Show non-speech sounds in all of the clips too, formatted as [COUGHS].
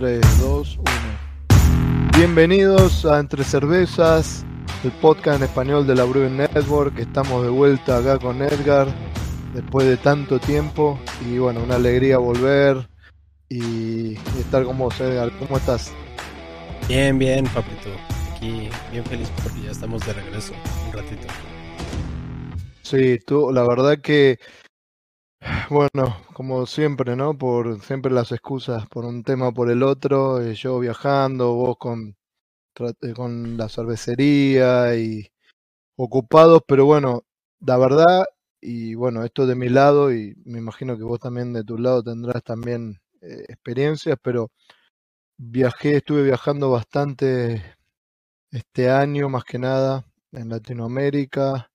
3, 2, 1. Bienvenidos a Entre Cervezas, el podcast en español de la Brewing Network. Estamos de vuelta acá con Edgar después de tanto tiempo y bueno, una alegría volver y, estar con vos, Edgar. ¿Cómo estás? Bien, bien, papito. Aquí bien feliz porque ya estamos de regreso un ratito. Sí, tú, la verdad que bueno, como siempre, ¿no? Por siempre las excusas por un tema por el otro, eh, yo viajando, vos con, eh, con la cervecería y ocupados, pero bueno, la verdad, y bueno, esto de mi lado, y me imagino que vos también de tu lado tendrás también eh, experiencias, pero viajé, estuve viajando bastante este año, más que nada, en Latinoamérica,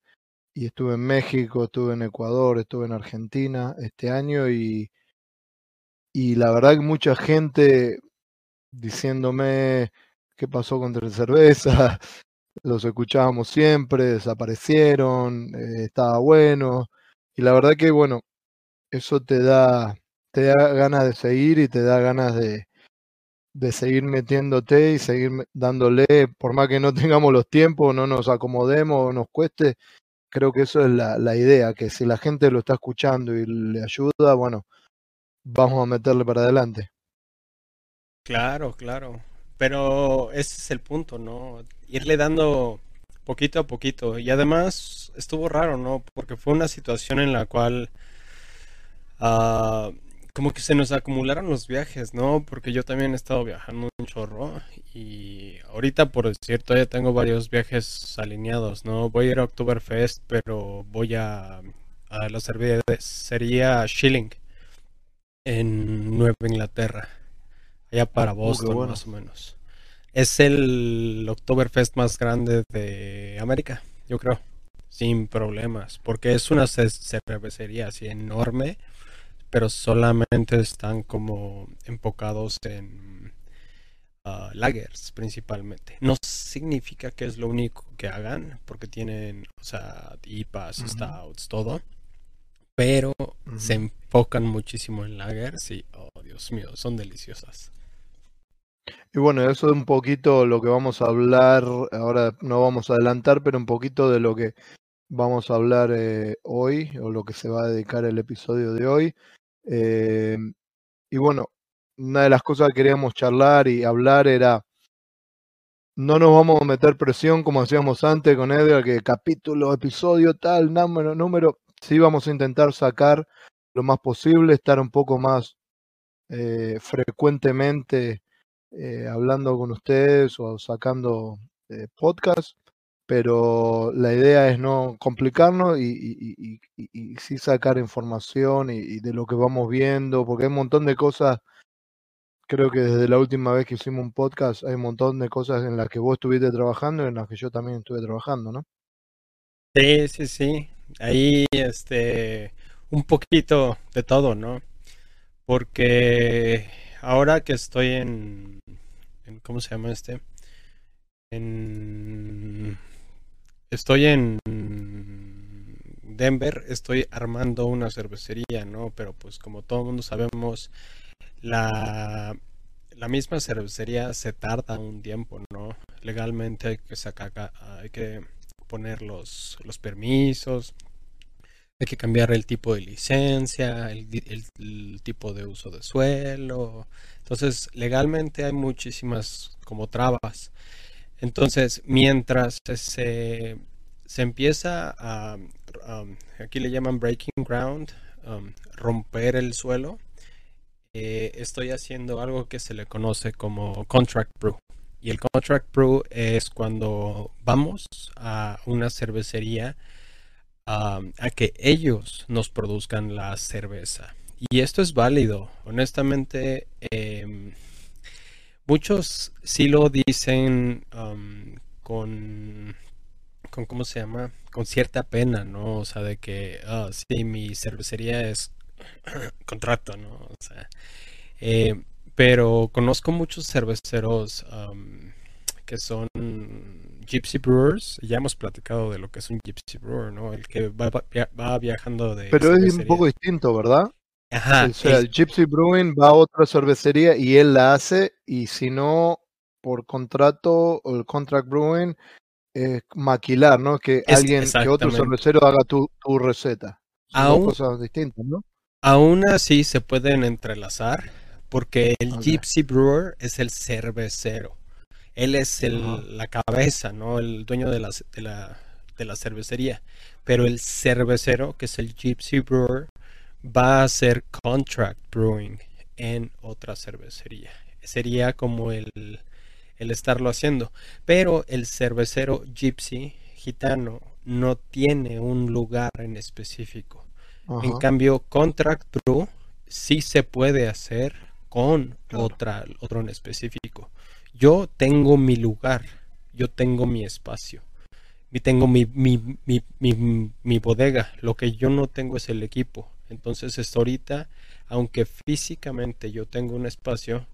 y estuve en México, estuve en Ecuador, estuve en Argentina este año y, y la verdad que mucha gente diciéndome qué pasó con Tres Cerveza, [LAUGHS] los escuchábamos siempre, desaparecieron, eh, estaba bueno y la verdad que bueno, eso te da, te da ganas de seguir y te da ganas de, de seguir metiéndote y seguir dándole, por más que no tengamos los tiempos, no nos acomodemos, nos cueste, creo que eso es la, la, idea, que si la gente lo está escuchando y le ayuda, bueno, vamos a meterle para adelante. Claro, claro. Pero ese es el punto, ¿no? Irle dando poquito a poquito. Y además estuvo raro, ¿no? Porque fue una situación en la cual uh, como que se nos acumularon los viajes, ¿no? Porque yo también he estado viajando un chorro y ahorita por cierto ya tengo varios viajes alineados, ¿no? Voy a ir a Oktoberfest, pero voy a, a la cervecería Schilling en Nueva Inglaterra, allá para uh, Boston más o menos. Es el Oktoberfest más grande de América, yo creo, sin problemas, porque es una cervecería así enorme pero solamente están como enfocados en uh, lagers principalmente. No significa que es lo único que hagan, porque tienen, o sea, IPAs, stouts, todo, pero se enfocan muchísimo en lagers y, oh Dios mío, son deliciosas. Y bueno, eso es un poquito lo que vamos a hablar, ahora no vamos a adelantar, pero un poquito de lo que vamos a hablar eh, hoy, o lo que se va a dedicar el episodio de hoy. Eh, y bueno, una de las cosas que queríamos charlar y hablar era, no nos vamos a meter presión como hacíamos antes con Edgar, que capítulo, episodio, tal, número, número, sí vamos a intentar sacar lo más posible, estar un poco más eh, frecuentemente eh, hablando con ustedes o sacando eh, podcasts pero la idea es no complicarnos y, sí sacar información y, de lo que vamos viendo, porque hay un montón de cosas, creo que desde la última vez que hicimos un podcast hay un montón de cosas en las que vos estuviste trabajando y en las que yo también estuve trabajando, ¿no? Sí, sí, sí. Ahí, este, un poquito de todo, ¿no? Porque ahora que estoy en, en ¿cómo se llama este? En estoy en Denver, estoy armando una cervecería, ¿no? Pero pues como todo el mundo sabemos, la, la misma cervecería se tarda un tiempo, ¿no? Legalmente hay que sacar, hay que poner los, los permisos, hay que cambiar el tipo de licencia, el, el, tipo de uso de suelo. Entonces, legalmente hay muchísimas como trabas. Entonces, mientras se, se empieza a, um, aquí le llaman breaking ground, um, romper el suelo, eh, estoy haciendo algo que se le conoce como contract brew. Y el contract brew es cuando vamos a una cervecería um, a que ellos nos produzcan la cerveza. Y esto es válido. Honestamente, em, Muchos sí lo dicen um, con, con, ¿cómo se llama? Con cierta pena, ¿no? O sea, de que, ah, sí, mi cervecería es [CLEARS THROAT] contrato, ¿no? O sea, eh, pero conozco muchos cerveceros um, que son gypsy brewers. Ya hemos platicado de lo que es un gypsy brewer, ¿no? El que va, va viajando de... Pero es un poco distinto, ¿verdad? Ajá, o sea, el Gypsy Brewing va a otra cervecería y él la hace, y si no, por contrato, o el contract brewing, es maquilar, ¿no? Que alguien, que otro cervecero haga tu, tu receta. Son cosas distintas, ¿no? Aún así se pueden entrelazar, porque el Gypsy Brewer es el cervecero. Él es el, la cabeza, ¿no? El dueño de la, de, la, de la cervecería. Pero el cervecero, que es el Gypsy Brewer, va a hacer contract brewing en otra cervecería. Sería como el, el estarlo haciendo. Pero el cervecero Gypsy gitano no tiene un lugar en específico. En cambio, contract brew sí se puede hacer con otra, otro en específico. Yo tengo mi lugar, yo tengo mi espacio, y tengo mi, mi, mi, mi, bodega. Lo que yo no tengo es el equipo. Entonces, esto ahorita, aunque físicamente yo tengo un espacio,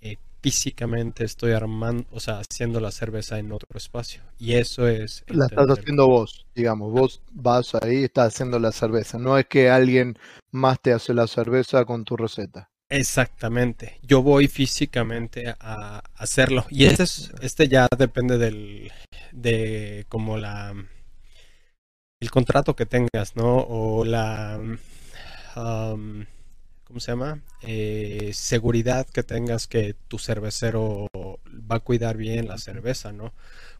eh, físicamente estoy armando, o sea, haciendo la cerveza en otro espacio. Y eso es... La estás haciendo vos, digamos, vos vas ahí y estás haciendo la cerveza. No es que alguien más te hace la cerveza con tu receta. Exactamente. Yo voy físicamente a hacerlo. Y este, es, este ya depende del, de como la, el contrato que tengas, ¿no? O la, um, ¿cómo se llama? Eh, seguridad que tengas que tu cervecero va a cuidar bien la cerveza, ¿no?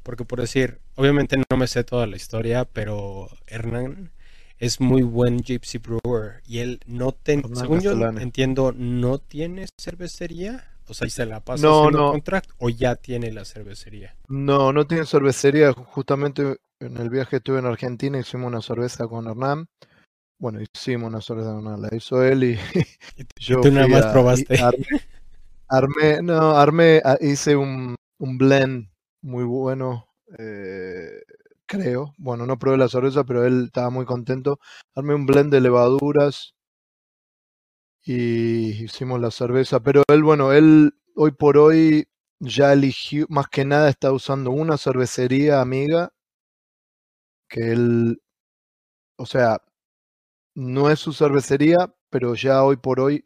Porque por decir, obviamente no me sé toda la historia, pero Hernán es muy buen Gypsy Brewer y él no tiene, según yo entiendo, no tiene cervecería. O sea, y se la pasa no, haciendo contract o ya tiene la cervecería. No, no tiene cervecería. Justamente en el viaje que estuve en Argentina hicimos una cerveza con Hernán. Bueno, hicimos una cerveza con Hernán. La hizo él y, [LAUGHS] yo. tú nada más probaste. Armé, no, armé, ah, hice un, un blend muy bueno. Eh, creo. Bueno, no probé la cerveza, pero él estaba muy contento. Armé un blend de levaduras y hicimos la cerveza. Pero él, bueno, él hoy por hoy ya eligió, más que nada está usando una cervecería amiga que él, o sea, no es su cervecería, pero ya hoy por hoy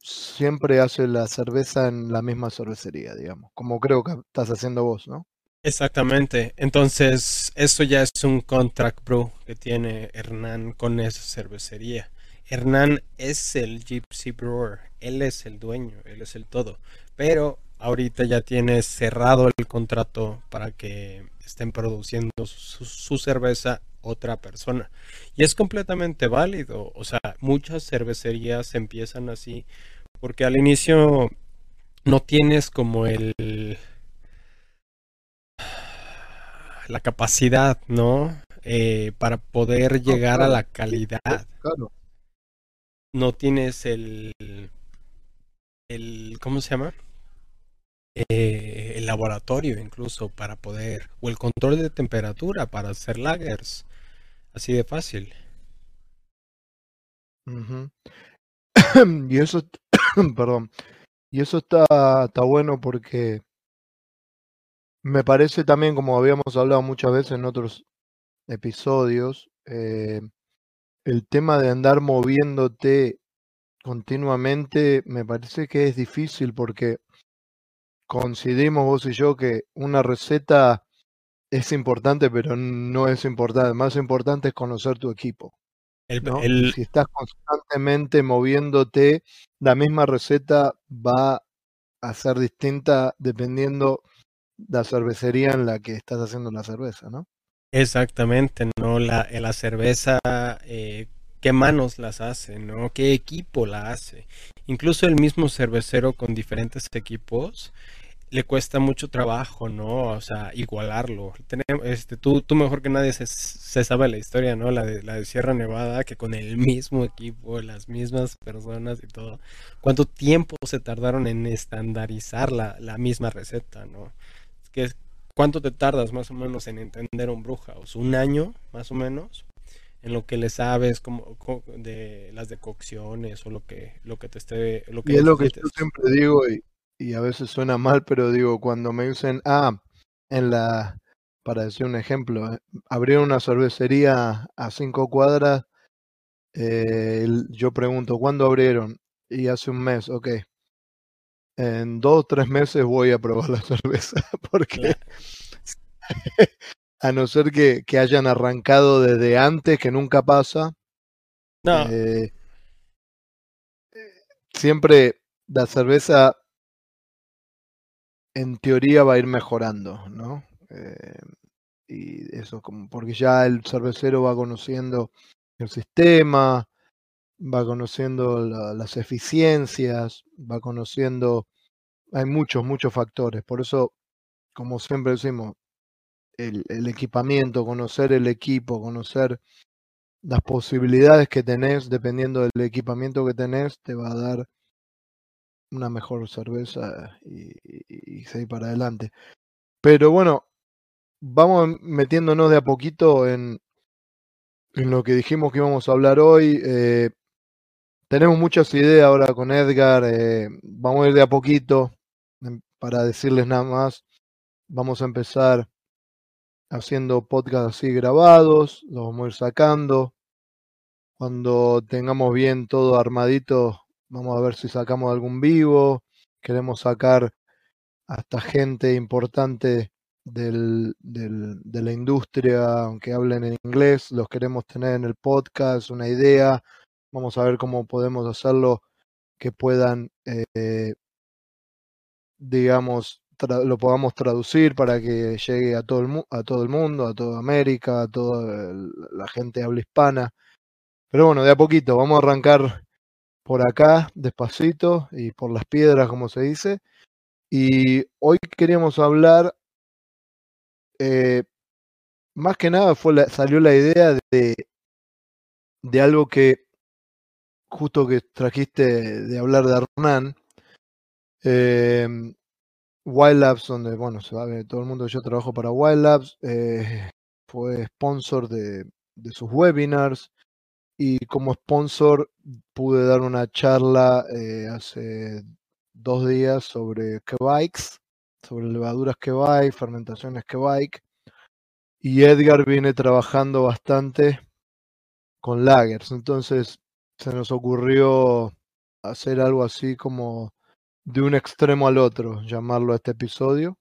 siempre hace la cerveza en la misma cervecería, digamos, como creo que estás haciendo vos, ¿no? Exactamente. Entonces, eso ya es un contract bro que tiene Hernán con esa cervecería. Hernán es el Gypsy Brewer, él es el dueño, él es el todo. Pero ahorita ya tiene cerrado el contrato para que estén produciendo su, cerveza otra persona. Y es completamente válido. O sea, muchas cervecerías empiezan así porque al inicio no tienes como el la capacidad, ¿no? Eh, para poder llegar a la calidad. No tienes el, el, ¿cómo se llama? Eh, el laboratorio incluso para poder, o el control de temperatura para hacer lagers, así de fácil. [COUGHS] y eso, [COUGHS] perdón, y eso está, está bueno porque me parece también, como habíamos hablado muchas veces en otros episodios, eh, el tema de andar moviéndote continuamente me parece que es difícil porque coincidimos vos y yo que una receta es importante, pero no es importante. Más importante es conocer tu equipo. Si estás constantemente moviéndote, la misma receta va a ser distinta dependiendo la cervecería en la que estás haciendo la cerveza, ¿no? Exactamente, ¿no? La, la cerveza, eh, qué manos las hace, ¿no? ¿Qué equipo la hace? Incluso el mismo cervecero con diferentes equipos le cuesta mucho trabajo, ¿no? O sea, igualarlo. este, tú, tú mejor que nadie se, se, sabe la historia, ¿no? La de, la de Sierra Nevada, que con el mismo equipo, las mismas personas y todo. ¿Cuánto tiempo se tardaron en estandarizar la, la misma receta, ¿no? ¿Cuánto te tardas más o menos en entender un bruja? ¿Un año más o menos? En lo que le sabes como, de las decocciones o lo que, lo que te esté... Lo que y es lo que yo siempre digo y, a veces suena mal, pero digo, cuando me dicen, ah, en la, para decir un ejemplo, eh, abrir una cervecería a cinco cuadras eh, yo pregunto, ¿cuándo abrieron? Y hace un mes, ok. En dos o tres meses voy a probar la [LAUGHS] cerveza, porque [LAUGHS] a no ser que, que, hayan arrancado desde antes, que nunca pasa. No. Eh, siempre la cerveza en teoría va a ir mejorando, ¿no? Eh, y eso, como porque ya el cervecero va conociendo el sistema, va conociendo las eficiencias, va conociendo, hay muchos, muchos factores. Por eso, como siempre decimos, el, el equipamiento, conocer el equipo, conocer las posibilidades que tenés, dependiendo del equipamiento que tenés, te va a dar una mejor cerveza y, y, seguir para adelante. Pero bueno, vamos metiéndonos de a poquito en, en lo que dijimos que íbamos a hablar hoy. Eh, tenemos muchas ideas ahora con Edgar. Eh, vamos a ir de a poquito para decirles nada más. Vamos a empezar haciendo podcasts así grabados, los vamos a ir sacando. Cuando tengamos bien todo armadito, vamos a ver si sacamos algún vivo. Queremos sacar hasta gente importante de la industria, aunque hablen en inglés, los queremos tener en el podcast, una idea. Vamos a ver cómo podemos hacerlo que puedan, eh, digamos, lo podamos traducir para que llegue a todo, el a todo el mundo, a toda América, a toda la gente habla hispana. Pero bueno, de a poquito, vamos a arrancar por acá, despacito, y por las piedras, como se dice. Y hoy queríamos hablar, eh, más que nada fue salió la idea de, de algo que justo que trajiste de hablar de Hernán, eh, Wild Labs, donde, bueno, sabe todo el mundo, yo trabajo para Wild Labs, eh, fue sponsor de, de, sus webinars y como sponsor pude dar una charla eh, hace dos días sobre Kebikes, sobre levaduras Kebike, fermentaciones Kebike, y Edgar viene trabajando bastante con lagers, entonces se nos ocurrió hacer algo así como de un extremo al otro, llamarlo a este episodio,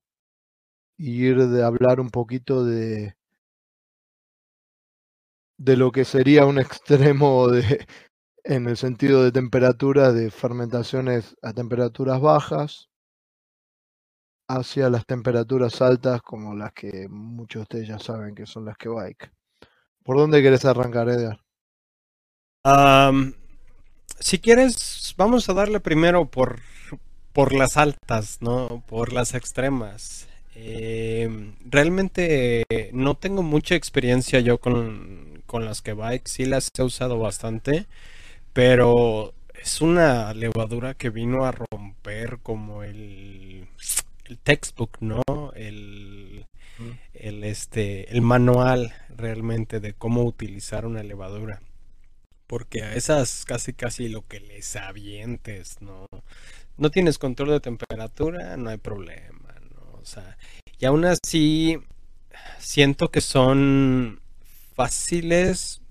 y ir de hablar un poquito de, de lo que sería un [LAUGHS] extremo de, en el sentido de temperatura de fermentaciones a temperaturas bajas hacia las temperaturas altas como las que muchos de ustedes ya saben que son las que bike. ¿Por dónde querés arrancar, Edgar? si quieres, vamos a darle primero por por las altas, ¿no? Por las extremas. Eh, realmente no tengo mucha experiencia yo con, con las que bike, sí las he usado bastante, pero es una levadura que vino a romper como el, el textbook, ¿no? El, el, este, el manual realmente de cómo utilizar una levadura. Porque a esas casi casi lo que les avientes, ¿no? no tienes control de temperatura, no hay problema, ¿no? O sea, y aún así siento que son fáciles,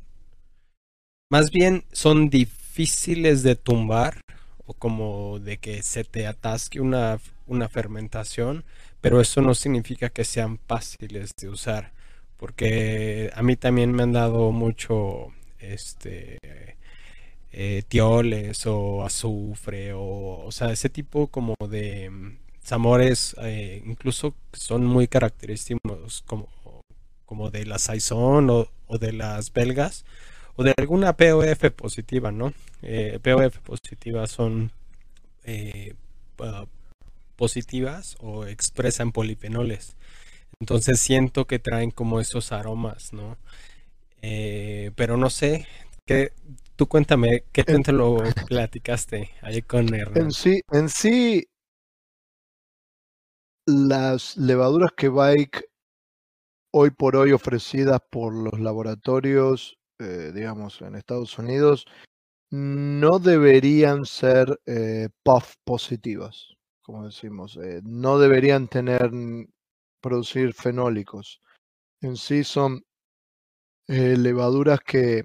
más bien son difíciles de tumbar o como de que se te atasque una, una fermentación, pero eso no significa que sean fáciles de usar, porque a mí también me han dado mucho este eh, tioles o azufre o, o sea, ese tipo como de mm, sabores eh, incluso son muy característicos como, como de la Saison o, de las belgas o de alguna POF positiva, ¿no? Eh, POF positivas son positivas o expresan polifenoles. Entonces siento que traen como esos aromas, ¿no? pero no sé, ¿qué, Tú cuéntame, ¿qué te lo platicaste ahí con Hernán? En sí, en sí, las levaduras que Bike hoy por hoy ofrecidas por los laboratorios, eh, digamos, en Estados Unidos, no deberían ser eh, puff positivas, como decimos. Eh, no deberían tener, producir fenólicos. En sí son levaduras que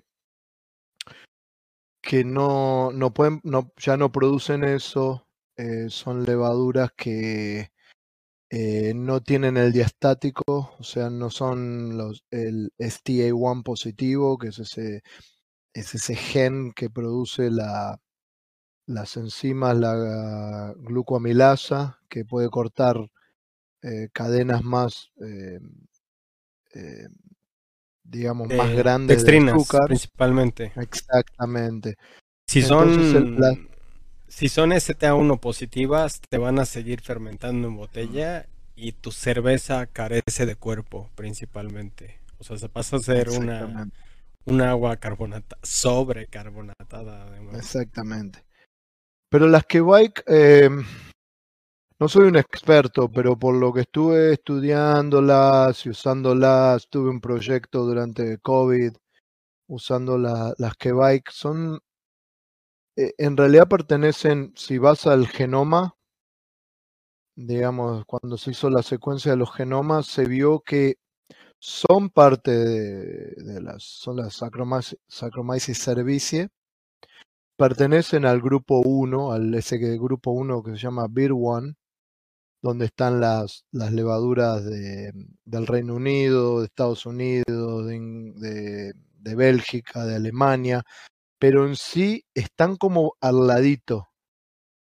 que no, no pueden, no, ya no producen eso, eh, son levaduras que eh, no tienen el diastático, o sea, no son los, el STA1 positivo, que es ese, es ese gen que produce la, las enzimas, la glucoamilasa, que puede cortar eh, cadenas más, eh, eh, digamos, más grandes de azúcar. principalmente. Exactamente. Si son, si son STA1 positivas, te van a seguir fermentando en botella y tu cerveza carece de cuerpo principalmente. O sea, se pasa a ser una, un agua carbonatada, sobrecarbonatada además. Exactamente. Pero las que bike, eh, no soy un experto, pero por lo que estuve estudiándolas y usándolas, tuve un proyecto durante COVID usando las que bike, son, en realidad pertenecen, si vas al genoma, digamos, cuando se hizo la secuencia de los genomas, se vio que son parte de, las, son las Saccharomyces cerevisiae, pertenecen al grupo 1, al ese grupo 1 que se llama BIR1, donde están las, las levaduras de, del Reino Unido, de Estados Unidos, de, de, Bélgica, de Alemania, pero en sí están como al ladito,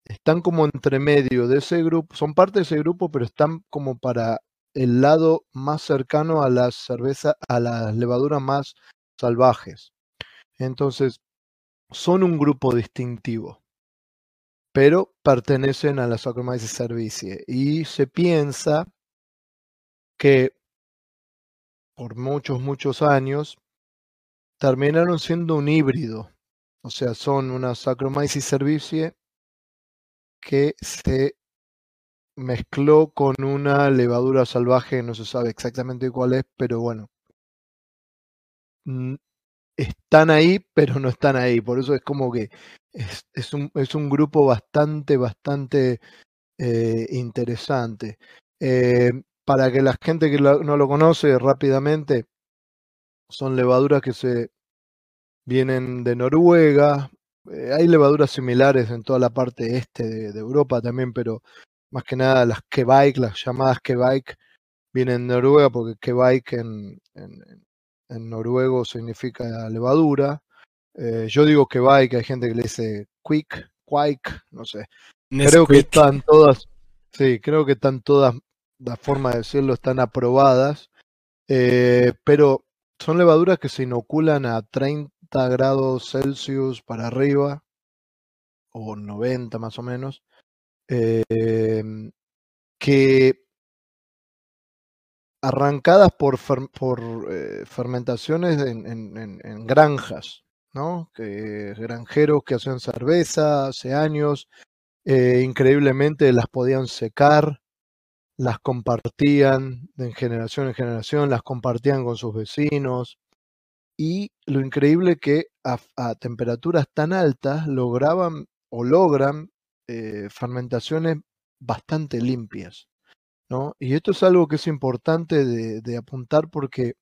están como entre medio de ese grupo, son parte de ese grupo, pero están como para el lado más cercano a las cervezas, a las levaduras más salvajes. Entonces, son un grupo distintivo, pero pertenecen a la Saccharomyces cerevisiae y se piensa que por muchos, muchos años terminaron siendo un híbrido, o sea, son una Saccharomyces cerevisiae que se mezcló con una levadura salvaje, no se sabe exactamente cuál es, pero bueno, están ahí, pero no están ahí. Por eso es como que es, es, un, es un, grupo bastante, bastante eh, interesante. Eh, para que la gente que no lo conoce rápidamente, son levaduras que se vienen de Noruega. Eh, hay levaduras similares en toda la parte este de, de, Europa también, pero más que nada las Kebike, las llamadas Kebike, vienen de Noruega porque Kebike en, en, en noruego significa levadura. Eh, yo digo que va y que hay gente que le dice quick, quake, no sé. creo que están todas, sí, creo que están todas, la forma de decirlo, están aprobadas, eh, pero son levaduras que se inoculan a 30 grados Celsius para arriba, o 90 más o menos, eh, que arrancadas por, por eh, fermentaciones en, en, en, granjas, ¿no? Que, granjeros que hacían cerveza hace años, eh, increíblemente las podían secar, las compartían de generación en generación, las compartían con sus vecinos. Y lo increíble que a, temperaturas tan altas lograban o logran eh, fermentaciones bastante limpias. ¿no? Y esto es algo que es importante de, apuntar porque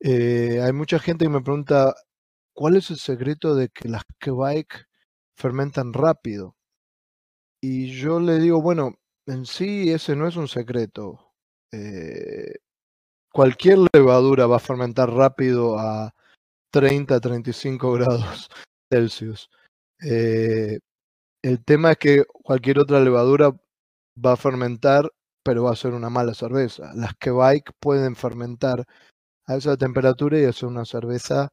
eh, hay mucha gente que me pregunta, ¿cuál es el secreto de que las Quebec fermentan rápido? Y yo le digo, bueno, en sí ese no es un secreto. Eh, cualquier levadura va a fermentar rápido a 30, 35 grados [LAUGHS] Celsius. Eh, el tema es que cualquier otra levadura va a fermentar pero va a ser una mala cerveza. Las que bike pueden fermentar a esa temperatura y hacer una cerveza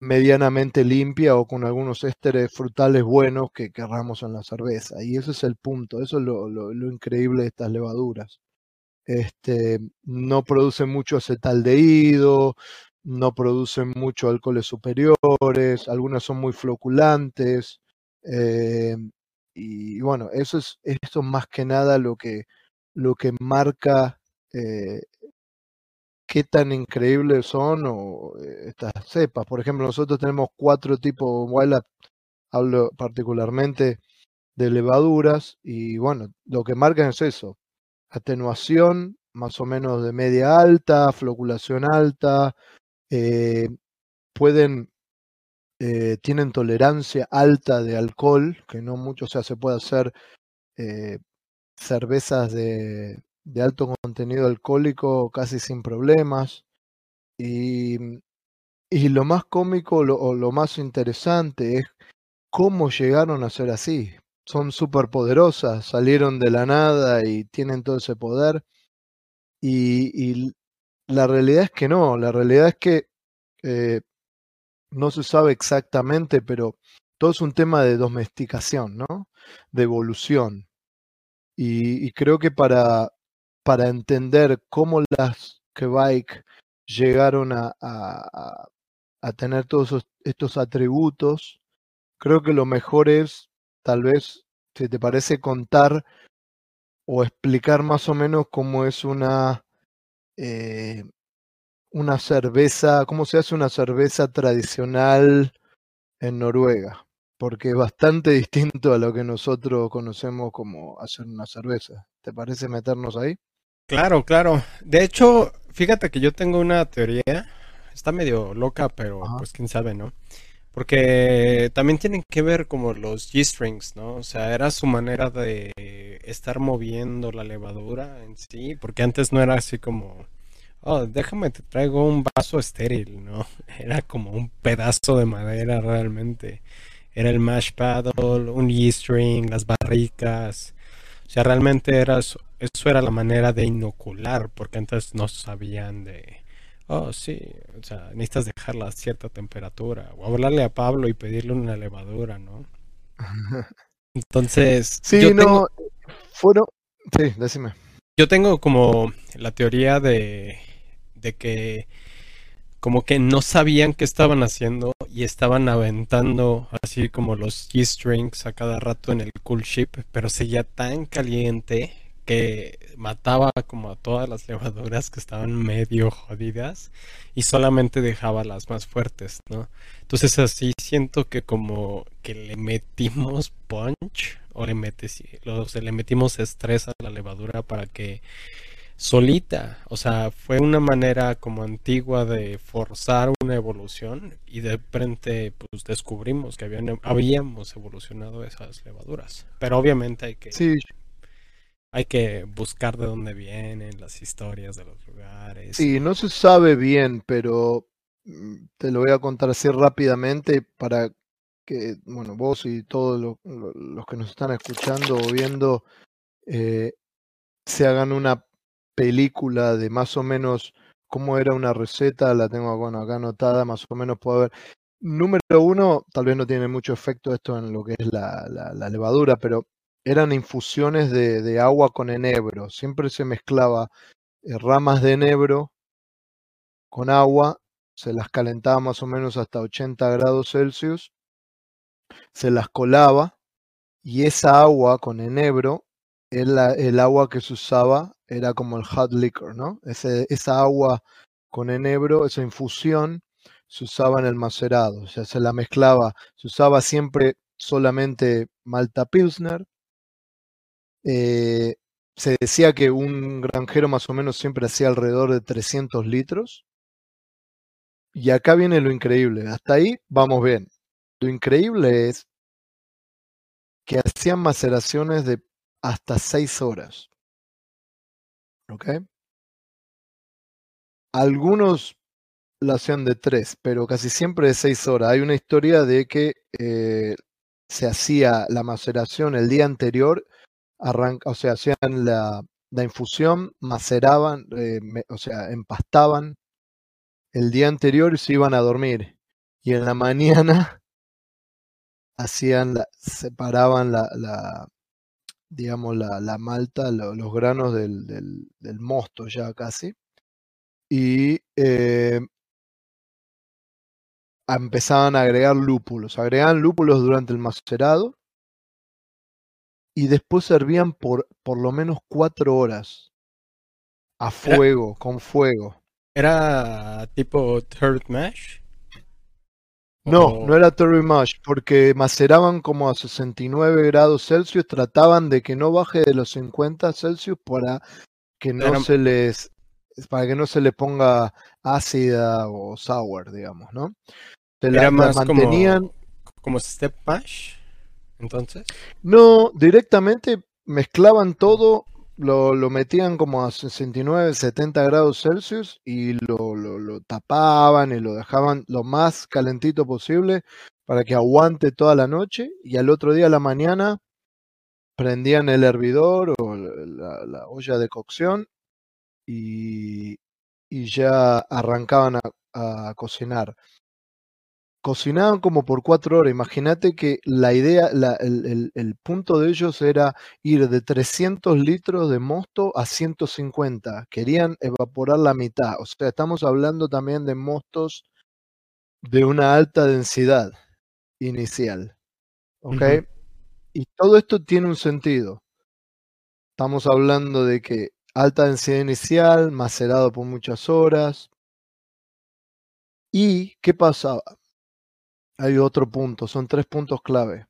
medianamente limpia o con algunos ésteres frutales buenos que querramos en la cerveza. Y ese es el punto, eso es lo, lo, increíble de estas levaduras. Este, no producen mucho acetaldehído, no producen mucho alcoholes superiores, algunas son muy floculantes. Eh, y bueno, eso es esto más que nada lo que, lo que marca eh, qué tan increíbles son o, eh, estas cepas. Por ejemplo, nosotros tenemos cuatro tipos, Wild hablo particularmente de levaduras y bueno, lo que marcan es eso, atenuación más o menos de media alta, floculación alta, eh, pueden eh, tienen tolerancia alta de alcohol, que no mucho, o sea, se puede hacer eh, cervezas de, de, alto contenido alcohólico casi sin problemas. Y, lo más cómico o lo más interesante es cómo llegaron a ser así. Son súper poderosas, salieron de la nada y tienen todo ese poder. Y, la realidad es que no, la realidad es que eh, no se sabe exactamente, pero todo es un tema de domesticación, ¿no? De evolución. Y, y creo que para, para entender cómo las Quebec llegaron a, a, a tener todos estos atributos, creo que lo mejor es, tal vez, si te parece, contar o explicar más o menos cómo es una, eh, una cerveza, cómo se hace una cerveza tradicional en Noruega, porque es bastante [LAUGHS] distinto a lo que nosotros conocemos como hacer una cerveza. ¿Te parece meternos ahí? Claro, claro. De hecho, fíjate que yo tengo una teoría, está medio loca, pero Ajá. pues quién sabe, ¿no? Porque también tienen que ver como los G-strings, ¿no? O sea, era su manera de estar moviendo la levadura en sí, porque antes no era así como, oh, déjame te traigo un vaso estéril, ¿no? [LAUGHS] Era como un pedazo de madera realmente. Era el mash paddle, un G-string, las barricas. O sea, realmente era eso, era la manera de inocular, porque antes no sabían de oh, sí, o sea, necesitas dejarla a cierta temperatura, o hablarle a Pablo y pedirle una levadura, ¿no? [LAUGHS] Entonces, sí, yo no, tengo... fueron, sí, decime. Yo tengo como la teoría de, de que como que no sabían qué estaban haciendo y estaban aventando así como los G-strings a cada rato en el cool ship, pero seguía tan caliente que mataba como a todas las levaduras que estaban medio jodidas y solamente dejaba las más fuertes, ¿no? Entonces así siento que como que le metimos punch o le, metes, sea, le metimos estrés a la levadura para que solita, o sea, fue una manera como antigua de forzar una evolución y de frente pues descubrimos que habían, habíamos evolucionado esas levaduras, pero obviamente hay que hay que buscar de dónde vienen las historias de los lugares. Sí, no se sabe bien, pero mm, te lo voy a contar así rápidamente para que, bueno, vos y todos lo, lo, los que nos están escuchando o viendo eh, se hagan una película de más o menos cómo era una receta, la tengo bueno, acá anotada, más o menos puedo ver. Número uno, tal vez no tiene mucho efecto esto en lo que es la, la, la levadura, pero eran infusiones de, agua con enebro. Siempre se mezclaba eh, ramas de enebro con agua, se las calentaba más o menos hasta 80 grados Celsius, se las colaba y esa agua con enebro, el, el agua que se usaba era como el hot liquor, ¿no? Esa agua con enebro, esa infusión, se usaba en el macerado, o sea, se la mezclaba, se usaba siempre solamente Malta Pilsner, eh, se decía que un granjero más o menos siempre hacía alrededor de 300 litros. Y acá viene lo increíble. Hasta ahí vamos bien. Lo increíble es que hacían maceraciones de hasta 6 horas. ¿Ok? Algunos lo hacían de 3, pero casi siempre de 6 horas. Hay una historia de que eh, se hacía la maceración el día anterior arranca, o sea, hacían la, la infusión, maceraban, eh, o sea, empastaban el día anterior y se iban a dormir. Y en la mañana [LAUGHS] hacían, la, separaban la, la digamos, la, la malta, lo, los granos del, del, del, mosto ya casi. Y eh, empezaban a agregar lúpulos. Agregaban lúpulos durante el macerado y después servían por por lo menos cuatro horas a fuego, era, con fuego. ¿Era tipo third mash? No, o... no era third mash, porque maceraban como a 69 grados Celsius, trataban de que no baje de los 50 Celsius para que no era... se les para que no se le ponga ácida o sour, digamos, ¿no? Te Era más mantenían... como, como step mash, No, directamente mezclaban todo, lo, lo, metían como a 69, 70 grados Celsius y lo, lo, tapaban y lo dejaban lo más calentito posible para que aguante toda la noche y al otro día a la mañana prendían el hervidor o la, olla de cocción y, y ya arrancaban a, cocinar. Cocinaban como por cuatro horas. Imagínate que la idea, el, el, punto de ellos era ir de 300 litros de mosto a 150. Querían evaporar la mitad. O sea, estamos hablando también de mostos de una alta densidad inicial. ¿Ok? Y todo esto tiene un sentido. Estamos hablando de que alta densidad inicial, macerado por muchas horas. ¿Y qué pasaba? Hay otro punto, son tres puntos clave.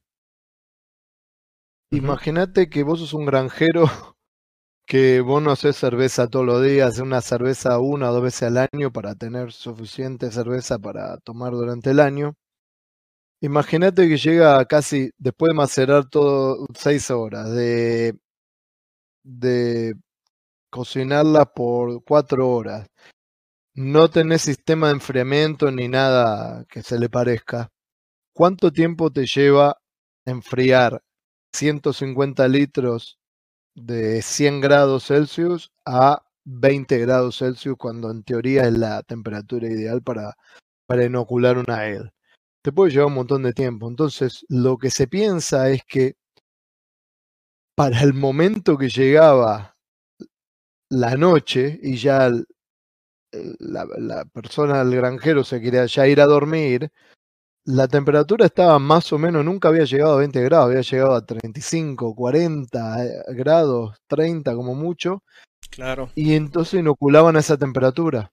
Imagínate que vos sos un granjero [LAUGHS] que vos no haces cerveza todos los días, haces una cerveza una o dos veces al año para tener suficiente cerveza para tomar durante el año. Imagínate que llega casi, después de macerar todo, seis horas, de, de cocinarla por cuatro horas, no tenés sistema de enfriamiento ni nada que se le parezca. ¿Cuánto tiempo te lleva enfriar 150 litros de 100 grados Celsius a 20 grados Celsius cuando en teoría es la temperatura ideal para, para inocular una ale? te puede llevar un montón de tiempo. Entonces, lo que se piensa es que para el momento que llegaba la noche y ya la, persona, el granjero se quería ya ir a dormir, la temperatura estaba más o menos, nunca había llegado a 20 grados, había llegado a 35, 40 eh, grados, 30 como mucho. Claro. Y entonces inoculaban a esa temperatura.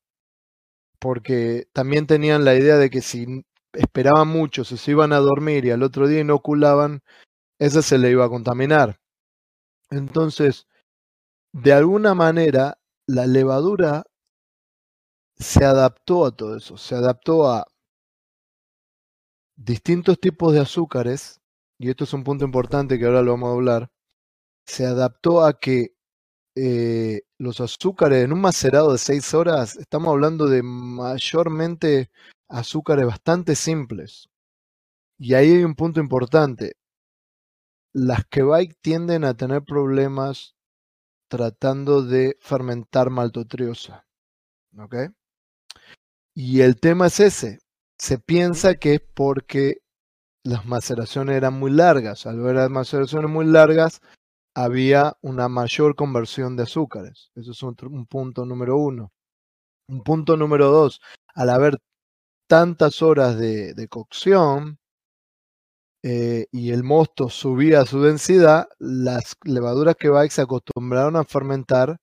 Porque también tenían la idea de que si esperaban mucho, si se iban a dormir y al otro día inoculaban, esa se le iba a contaminar. Entonces, de alguna manera, la levadura se adaptó a todo eso, se adaptó a distintos tipos de azúcares, y esto es un punto importante que ahora lo vamos a hablar, se adaptó a que eh, los azúcares en un macerado de 6 horas, estamos hablando de mayormente azúcares bastante simples. Y ahí hay un punto importante. Las Kebike tienden a tener problemas tratando de fermentar maltotriosa. ¿Ok? Y el tema es ese. Se piensa que es porque las maceraciones eran muy largas. Al ver las maceraciones muy largas, había una mayor conversión de azúcares. Eso es un, un punto número uno. Un punto número dos, al haber tantas horas de, cocción eh, y el mosto subía su densidad, las levaduras que se acostumbraron a fermentar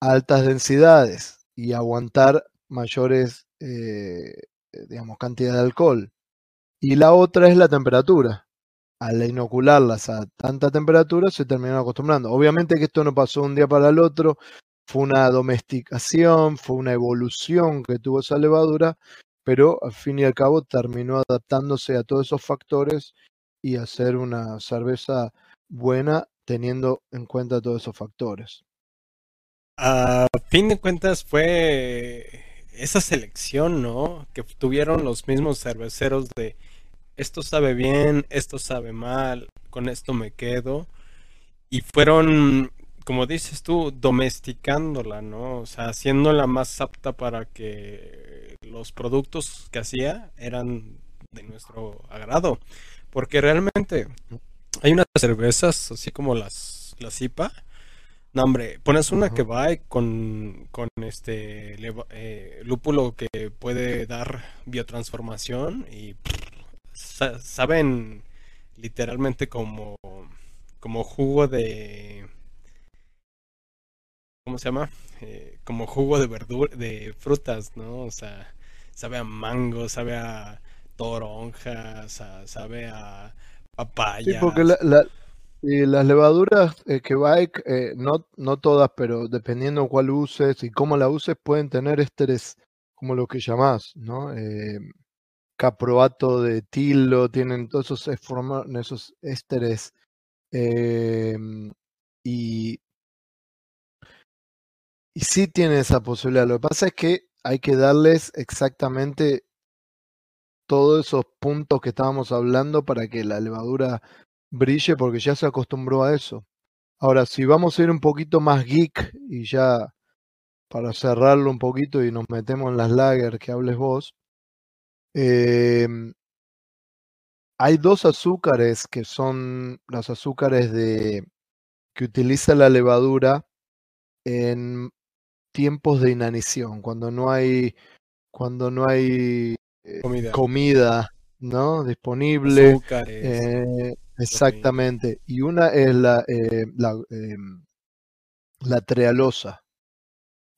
altas densidades y aguantar mayores, eh, digamos, cantidad de alcohol. Y la otra es la temperatura. Al inocularlas a tanta temperatura se terminaron acostumbrando. Obviamente que esto no pasó un día para el otro, fue una domesticación, fue una evolución que tuvo esa levadura pero al fin y al cabo terminó adaptándose a todos esos factores y hacer una cerveza buena teniendo en cuenta todos esos factores. A fin de cuentas fue esa selección, ¿no? Que tuvieron los mismos cerveceros de esto sabe bien, esto sabe mal, con esto me quedo. Y fueron, como dices tú, domesticándola, ¿no? O sea, haciéndola más apta para que los productos que hacía eran de nuestro agrado. Porque realmente hay unas cervezas, así como las, las IPA. No, hombre, pones una que va con, con este eh, lúpulo que puede dar biotransformación y saben literalmente como, como jugo de ¿cómo se llama? Eh, como jugo de verdura, de frutas, ¿no? O sea, sabe a mango, sabe a toronjas, sabe a papaya. Sí, porque las levaduras eh, que va, eh, no, no todas, pero dependiendo cuál uses y cómo la uses, pueden tener estrés, como lo que llamás, ¿no? caproato de tilo, tienen todos esos, esos ésteres em, y, y sí tiene esa posibilidad. Lo que pasa es que hay que darles exactamente todos esos puntos que estábamos hablando para que la levadura brille porque ya se acostumbró a eso. Ahora, si vamos a ir un poquito más geek y ya para cerrarlo un poquito y nos metemos en las lager que hables vos, em, hay dos azúcares que son los azúcares de que utiliza la levadura en tiempos de inanición, cuando no hay cuando no hay eh, comida. ¿No? disponible. Eh, exactamente. Y una es la, eh, la, em, la trealosa.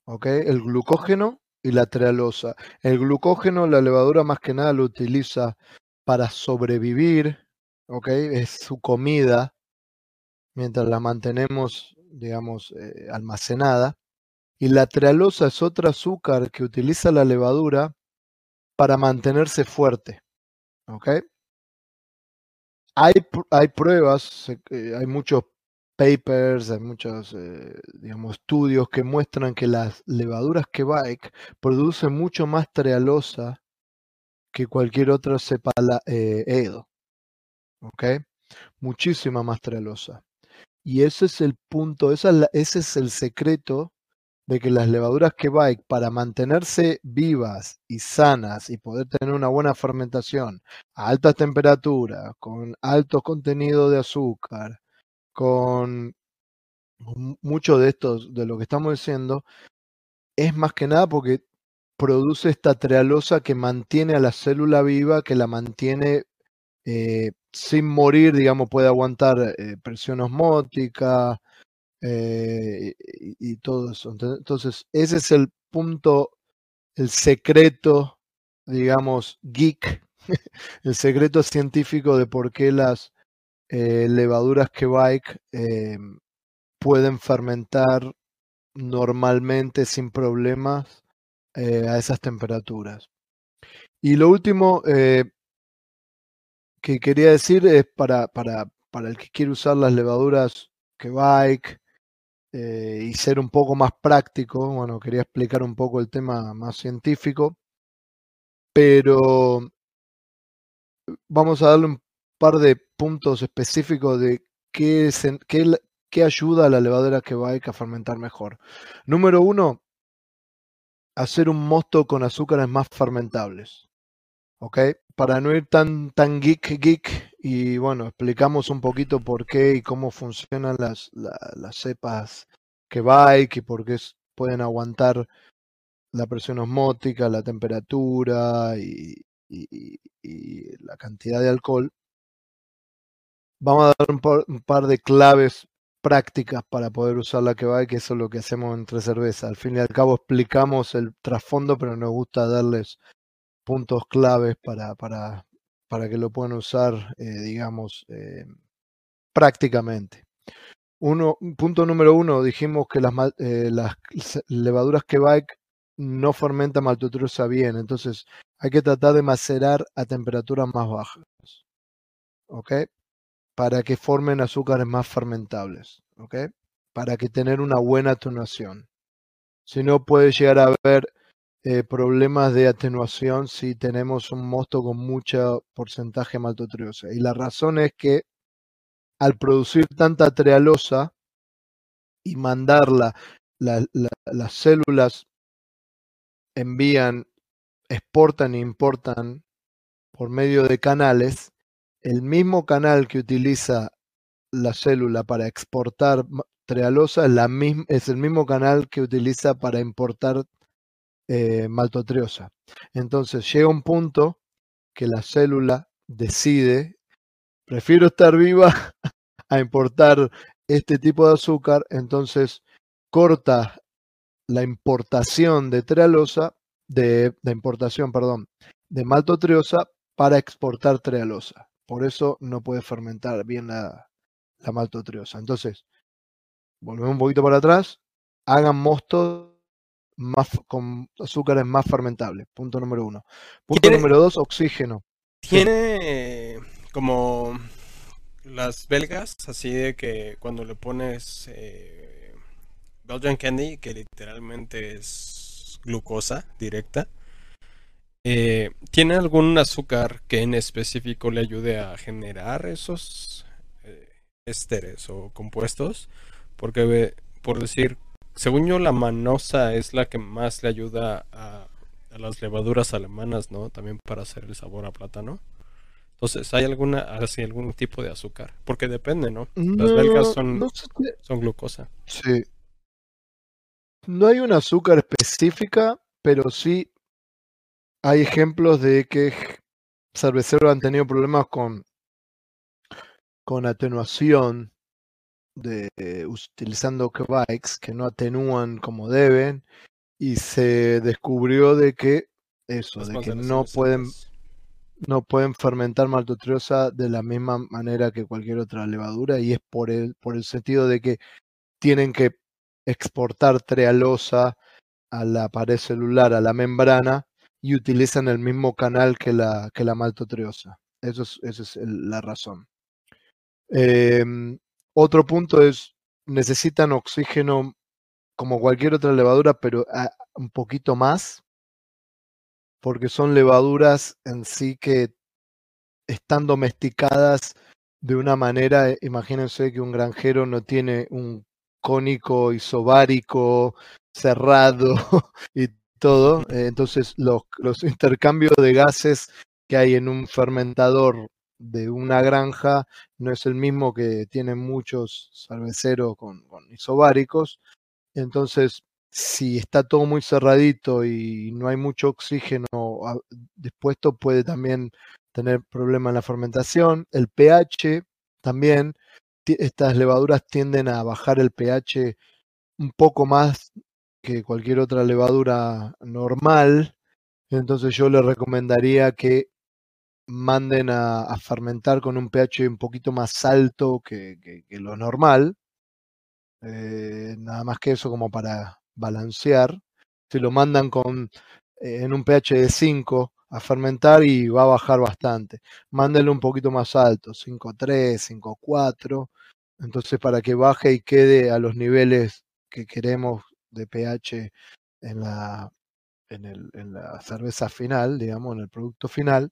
¿Ok? El glucógeno y la trealosa. El glucógeno, la levadura más que nada lo utiliza para sobrevivir. ¿Ok? Es su comida mientras la mantenemos, digamos, almacenada. Y la trealosa es otro azúcar que utiliza la levadura para mantenerse fuerte. ¿Ok? Hay, hay pruebas, hay muchos papers, hay muchos, eh, digamos, estudios que muestran que las levaduras que bike producen mucho más trealosa que cualquier otra cepa eh, Edo. ¿Ok? Muchísima más trealosa. Y ese es el punto, ese es el secreto de que las levaduras que Bike, para mantenerse vivas y sanas y poder tener una buena fermentación a altas temperaturas, con alto contenido de azúcar, con mucho de esto, de lo que estamos diciendo, es más que nada porque produce esta trealosa que mantiene a la célula viva, que la mantiene eh, sin morir, digamos, puede aguantar eh, presión osmótica, eh, y, todo eso. Entonces, ese es el punto, el secreto, digamos, geek, [LAUGHS] el secreto científico de por qué las eh, levaduras que bike eh, pueden fermentar normalmente sin problemas a esas temperaturas. Y lo último que quería decir es para, para, para el que quiere usar las levaduras que bike, eh, y ser un poco más práctico. Bueno, quería explicar un poco el tema más científico, pero vamos a darle un par de puntos específicos de qué, qué, ayuda a la levadura que va a fermentar mejor. Número uno, hacer un mosto con azúcares más fermentables. ¿Ok? Para no ir tan, tan geek, geek, y bueno, explicamos un poquito por qué y cómo funcionan las, las cepas que bike y por qué pueden aguantar la presión osmótica, la temperatura y, la cantidad de alcohol. Vamos a dar un par, de claves prácticas para poder usar la que que eso es lo que hacemos entre cerveza. Al fin y al cabo explicamos el trasfondo, pero nos gusta darles puntos claves para, para, para que lo puedan usar, eh, digamos, eh, prácticamente. Uno, punto número uno, dijimos que las, eh, levaduras que bike no fermentan maltodextrosa bien, entonces hay que tratar de macerar a temperaturas más bajas, ¿ok? Para que formen azúcares más fermentables, ¿ok? Para que tener una buena atenuación. Si no, puede llegar a haber eh, problemas de atenuación si tenemos un mosto con mucho porcentaje de maltotriose. Y la razón es que al producir tanta trealosa y mandarla, las células envían, exportan e importan por medio de canales, el mismo canal que utiliza la célula para exportar trealosa es, es el mismo canal que utiliza para importar eh, maltotriosa. Entonces llega un punto que la célula decide, prefiero estar viva [LAUGHS] a importar este tipo de azúcar, entonces corta la importación de trealosa, de, importación, perdón, de maltotriosa para exportar trealosa. Por eso no puede fermentar bien la, la maltotriosa. Entonces, volvemos un poquito para atrás, hagan mosto más, con azúcares más fermentables. Punto número uno. Punto número dos, oxígeno. Tiene como las belgas, así de que cuando le pones eh, Belgian Candy, que literalmente es glucosa directa, eh, ¿tiene algún azúcar que en específico le ayude a generar esos eh, esteres o compuestos? Porque, por decir, según yo, la manosa es la que más le ayuda a, a las levaduras alemanas, ¿no? También para hacer el sabor a plátano. Entonces, ¿hay alguna, así, algún tipo de azúcar? Porque depende, ¿no? Las belgas son, son glucosa. Sí. No hay una azúcar específica, pero sí hay ejemplos de que cerveceros han tenido problemas con, con atenuación de utilizando bikes que no atenúan como deben y se descubrió de que eso, de que no pueden no pueden fermentar maltotriosa de la misma manera que cualquier otra levadura y es por el, por el sentido de que tienen que exportar trealosa a la pared celular, a la membrana, y utilizan el mismo canal que la, que la maltotriosa. Eso es, esa es la razón. Em, otro punto es, necesitan oxígeno como cualquier otra levadura, pero un poquito más porque son levaduras en sí que están domesticadas de una manera, eh, imagínense que un granjero no tiene un cónico isobárico cerrado [LAUGHS] y todo, eh, entonces los, los intercambios de gases que hay en un fermentador de una granja no es el mismo que tienen muchos cerveceros con, con isobáricos, entonces si está todo muy cerradito y no hay mucho oxígeno dispuesto, puede también tener problemas en la fermentación. El pH también, estas levaduras tienden a bajar el pH un poco más que cualquier otra levadura normal. Entonces yo le recomendaría que manden a, fermentar con un pH un poquito más alto que, lo normal. Eh, nada más que eso como para balancear, si lo mandan con, eh, en un pH de 5 a fermentar y va a bajar bastante. Mándenlo un poquito más alto, 5.3, 5.4, entonces para que baje y quede a los niveles que queremos de pH en la, en, el, en la cerveza final, digamos, en el producto final.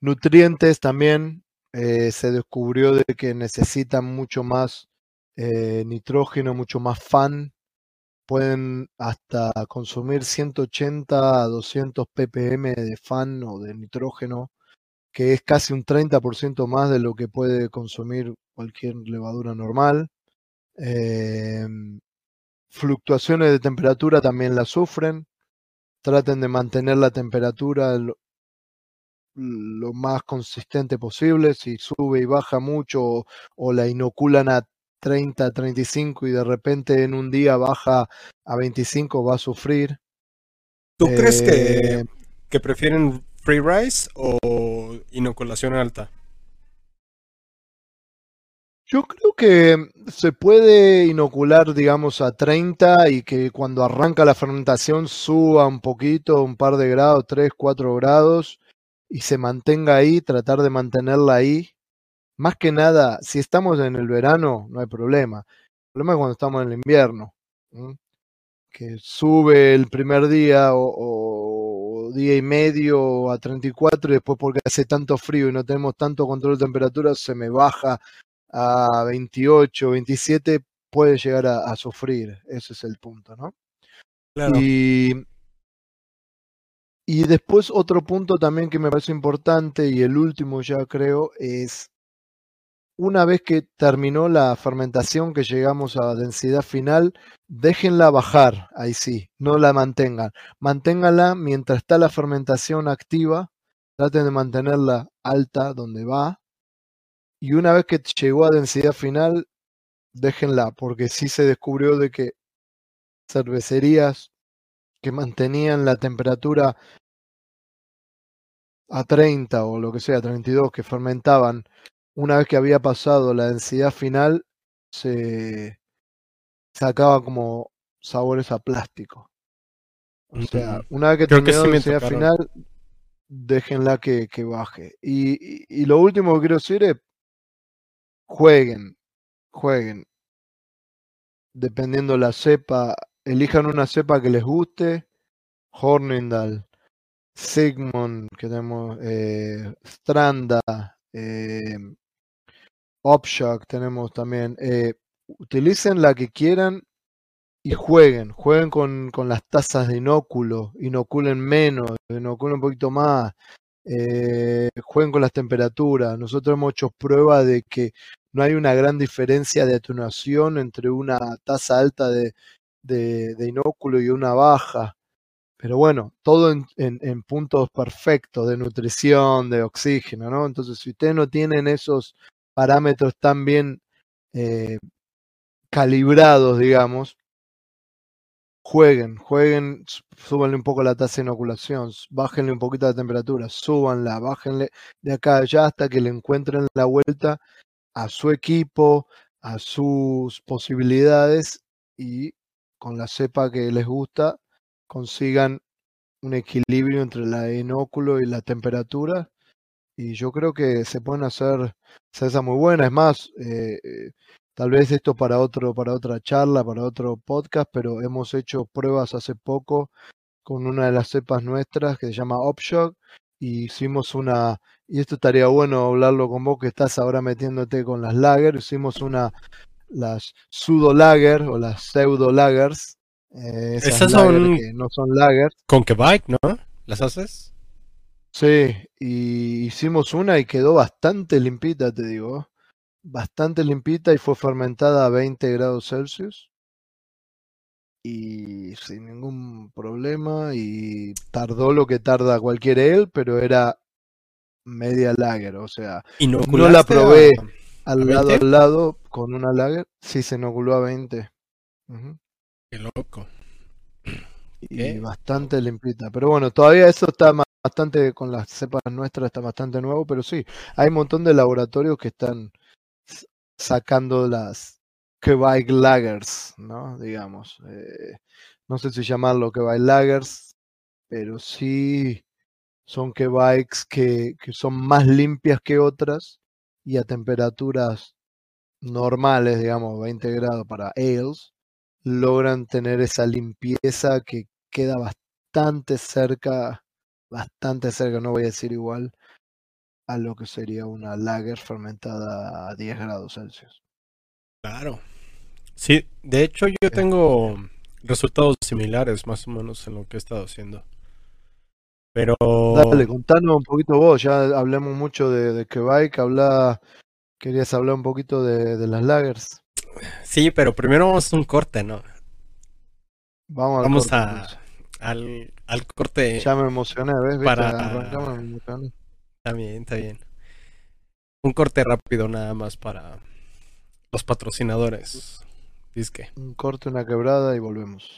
Nutrientes también eh, se descubrió de que necesitan mucho más eh, nitrógeno, mucho más fan pueden hasta consumir 180 a 200 ppm de fan o de nitrógeno, que es casi un 30% más de lo que puede consumir cualquier levadura normal. Em, fluctuaciones de temperatura también la sufren. Traten de mantener la temperatura lo, más consistente posible. Si sube y baja mucho o la inoculan a 30, 35 y de repente en un día baja a 25, va a sufrir. ¿Tú crees que, eh, que prefieren free rise o inoculación alta? Yo creo que se puede inocular, digamos, a 30 y que cuando arranca la fermentación suba un poquito, un par de grados, 3, 4 grados, y se mantenga ahí, tratar de mantenerla ahí más que nada, si estamos en el verano, no hay problema. El problema es cuando estamos en el invierno, que sube el primer día o, día y medio a 34 y después porque hace tanto frío y no tenemos tanto control de temperatura, se me baja a 28, 27, puede llegar a, sufrir. Ese es el punto, ¿no? Y, y después otro punto también que me parece importante y el último ya creo es una vez que terminó la fermentación, que llegamos a densidad final, déjenla bajar, ahí sí, no la mantengan. Manténganla mientras está la fermentación activa, traten de mantenerla alta donde va. Y una vez que llegó a densidad final, déjenla, porque sí se descubrió de que cervecerías que mantenían la temperatura a 30 o lo que sea, 32, que fermentaban una vez que había pasado la densidad final, se sacaba como sabores a plástico. O sea, una vez que terminó la velocidad final, déjenla que, que baje. Y, y, lo último que quiero decir es, jueguen, jueguen. Dependiendo la cepa, elijan una cepa que les guste. Hornindal, Sigmund, que tenemos eh, Stranda, eh, Upshock tenemos también. Eh, utilicen la que quieran y jueguen, jueguen con, con las tasas de inóculo, inoculen menos, inoculen un poquito más, eh, jueguen con las temperaturas. Nosotros hemos hecho prueba de que no hay una gran diferencia de atenuación entre una tasa alta de, de, inóculo y una baja. Pero bueno, todo en, puntos perfectos de nutrición, de oxígeno, ¿no? Entonces, si ustedes no tienen esos parámetros tan bien eh, calibrados, digamos, jueguen, jueguen, súbanle un poco la tasa de inoculación, bájenle un poquito la temperatura, súbanla, bájenle de acá allá hasta que le encuentren la vuelta a su equipo, a sus posibilidades y con la cepa que les gusta consigan un equilibrio entre la inóculo y la temperatura y yo creo que se pueden hacer cerveza muy buena. Es más, eh, eh, tal vez esto para otro, para otra charla, para otro podcast, pero hemos hecho pruebas hace poco con una de las cepas nuestras que se llama Upshock y hicimos una, y esto estaría bueno hablarlo con vos que estás ahora metiéndote con las lager, hicimos una, las pseudo lager o las pseudo lagers. Eh, esas, son que no son lagers. Con que bike, ¿no? ¿Las haces? Sí, y hicimos una y quedó bastante limpita, te digo. Bastante limpita y fue fermentada a 20 grados Celsius. Y sin ningún problema. Y tardó lo que tarda cualquier él, pero era media lager. O sea, no la probé al lado al lado con una lager. Sí, se inoculó a 20. Qué loco. Y bastante limpita. Pero bueno, todavía eso está más bastante con las cepas nuestras, está bastante nuevo, pero sí, hay un montón de laboratorios que están sacando las Quebec Lagers, ¿no? Digamos. Eh, no sé si llamarlo Quebec Lagers, pero sí son Quebecs que, que son más limpias que otras y a temperaturas normales, digamos, 20 grados para ales, logran tener esa limpieza que queda bastante cerca bastante cerca, no voy a decir igual, a lo que sería una lager fermentada a 10 grados Celsius. Claro. Sí, de hecho yo tengo resultados similares más o menos en lo que he estado haciendo. Pero... Dale, contanos un poquito vos, ya hablemos mucho de, de Quebec, habla, querías hablar un poquito de, de las lagers. Sí, pero primero vamos a un corte, ¿no? Vamos, vamos a, al, al corte. Ya me emocioné, ¿ves? Para... Está bien, está bien. Un corte rápido nada más para los patrocinadores. Disque. Un corte, una quebrada y volvemos.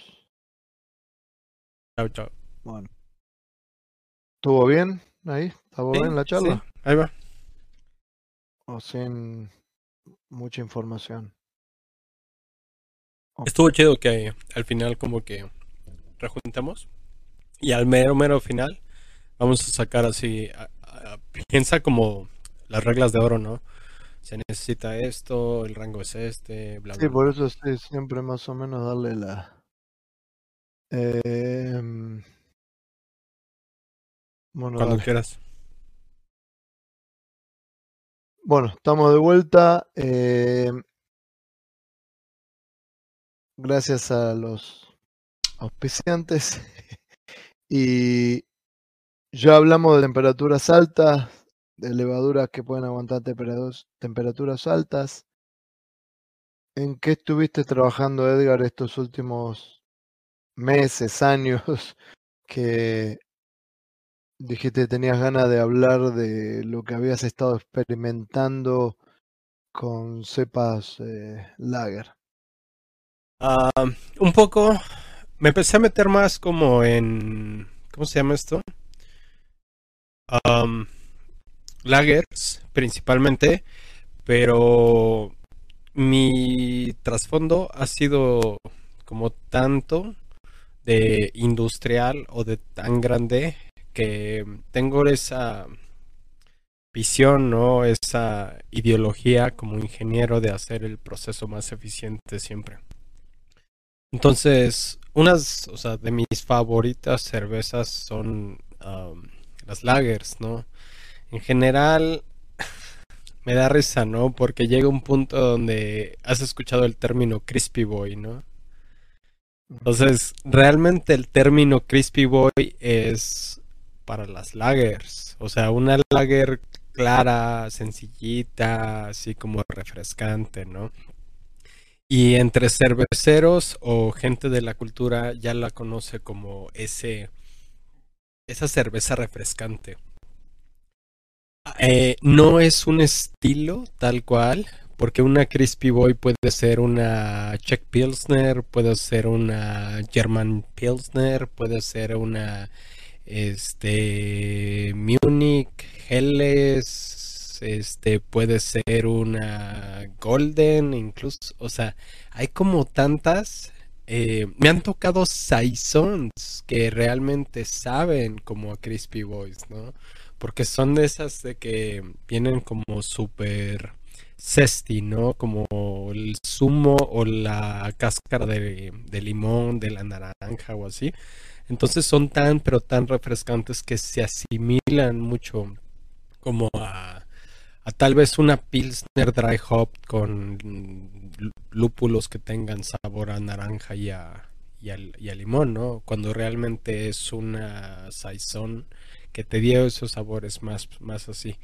Chao, chao. Bueno. ¿Estuvo bien ahí? ¿Estuvo bien la charla? Sí, ahí va. O sin mucha información. Estuvo chido que al final como que rejuntamos y al mero mero final vamos a sacar así piensa como las reglas de oro no se necesita esto el rango es este bla sí por eso siempre más o menos darle la eh, bueno cuando quieras bueno estamos de vuelta eh, gracias a los auspiciantes. [LAUGHS] y ya hablamos de temperaturas altas, de levaduras que pueden aguantar temperaturas altas. ¿En qué estuviste trabajando, Edgar, estos últimos meses, [LAUGHS] años, que dijiste tenías ganas de hablar de lo que habías estado experimentando con cepas eh, lager? Ah, un poco me empecé a meter más como en. ¿Cómo se llama esto? lagers, principalmente. Pero mi trasfondo ha sido como tanto de industrial o de tan grande que tengo esa visión, ¿no? Esa ideología como ingeniero de hacer el proceso más eficiente siempre. Entonces, unas, o sea, de mis favoritas cervezas son las lagers, ¿no? En general, [LAUGHS] me da risa, ¿no? Porque llega un punto donde has escuchado el término crispy boy, ¿no? Entonces, realmente el término crispy boy es para las lagers. O sea, una lager clara, sencillita, así como refrescante, ¿no? Y entre cerveceros o gente de la cultura ya la conoce como ese esa cerveza refrescante. Eh, no es un estilo tal cual, porque una Crispy Boy puede ser una Czech Pilsner, puede ser una German Pilsner, puede ser una este Munich Helles, este puede ser una Golden, incluso, o sea, hay como tantas eh, me han tocado saisons que realmente saben como a Crispy Boys, ¿no? Porque son de esas de que vienen como súper zesty, ¿no? Como el zumo o la cáscara de, de, limón, de la naranja o así. Entonces son tan, pero tan refrescantes que se asimilan mucho como a tal vez una Pilsner Dry Hop con lúpulos que tengan sabor a naranja y a, y a, limón, ¿no? Cuando realmente es una saison que te dio esos sabores más, más así.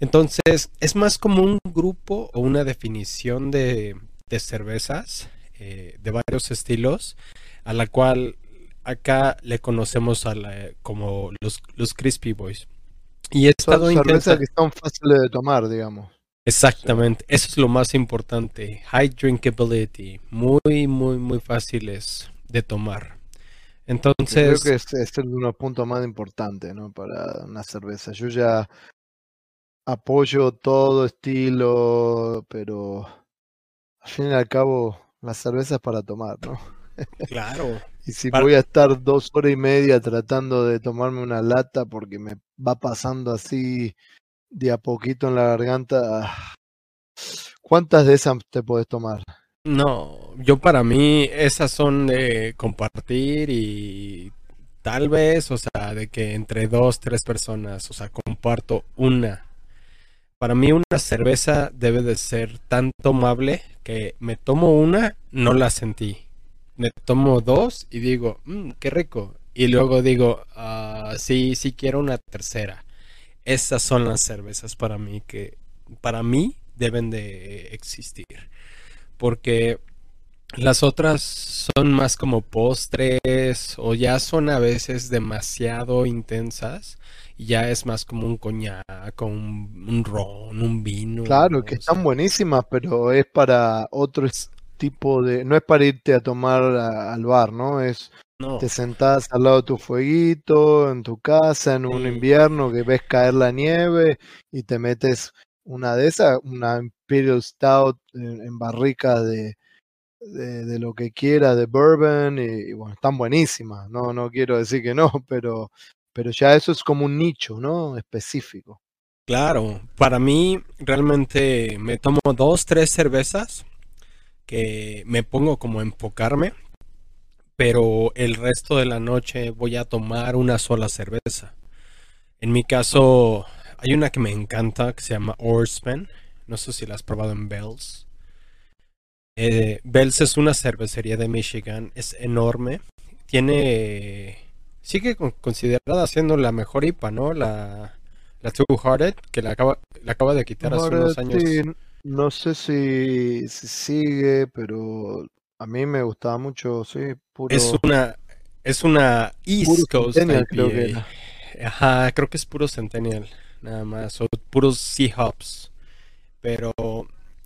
Entonces, es más como un grupo o una definición de, de cervezas eh, de varios estilos, a la cual acá le conocemos a como los, los Crispy Boys. Y he estado intentando... que son fáciles de tomar, digamos. Exactamente, eso es lo más importante. High drinkability, muy, muy, muy fáciles de tomar. Entonces. Creo que es, es uno de los puntos más importantes, ¿no? Para una cerveza. Yo ya apoyo todo estilo, pero al fin y al cabo, la cerveza es para tomar, ¿no? Claro. Y si voy a estar dos horas y media tratando de tomarme una lata porque me va pasando así de a poquito en la garganta, ¿cuántas de esas te puedes tomar? No, yo para mí esas son de compartir y tal vez, o sea, de que entre dos, tres personas, o sea, comparto una. Para mí una cerveza debe de ser tan tomable que me tomo una, no la sentí me tomo dos y digo, mmm, qué rico. Y luego digo, ah, sí, sí quiero una tercera. Estas son las cervezas para mí que, para mí, deben de existir. Porque las otras son más como postres o ya son a veces demasiado intensas y ya es más como un coñac, un, un ron, un vino. Claro, que están buenísimas, pero es para otro, tipo de, no es para irte a tomar al bar, ¿no? Es te sentás al lado de tu fueguito, en tu casa, en un invierno que ves caer la nieve y te metes una de esas, una Imperial Stout en, barrica de, de, lo que quiera, de bourbon, y, bueno, están buenísimas, no, no quiero decir que no, [LAUGHS] pero, pero ya eso es como un nicho, ¿no? Específico. Claro, para mí realmente me tomo dos, tres cervezas que me pongo como a enfocarme, pero el resto de la noche voy a tomar una sola cerveza. En mi caso, hay una que me encanta que se llama Oarsman. No sé si la has probado en Bells. Eh, Bells es una cervecería de Michigan, es enorme. Tiene. Sigue considerada siendo la mejor IPA, ¿no? La, la Two Hearted, que la acaba, la acaba de quitar hace unos años. No sé si, sigue, pero a mí me gustaba mucho, sí, puro. Es una, es una East Coast creo que Ajá, creo que es puro Centennial, nada más, o puros Sea Hops. Pero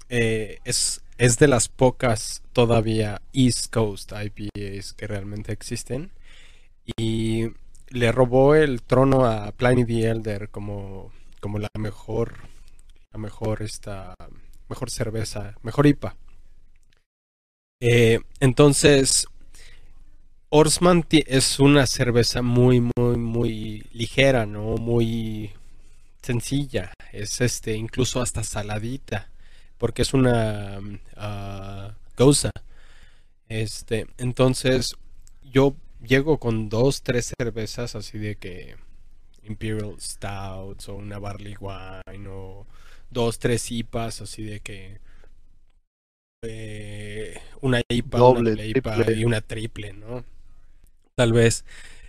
eh, es, es de las pocas todavía East Coast IPAs que realmente existen. Y le robó el trono a Pliny the Elder como, como la mejor, la mejor esta mejor cerveza, mejor IPA. Eh, entonces, Orsman es una cerveza muy, muy, muy ligera, ¿no? Muy sencilla. Es este, incluso hasta saladita. Porque es una uh. Este, entonces, yo llego con dos, tres cervezas así de que Imperial Stouts o una Barley Wine o dos, tres IPAs así de que eh, una IPA, una IPA y una triple, ¿no? Tal vez.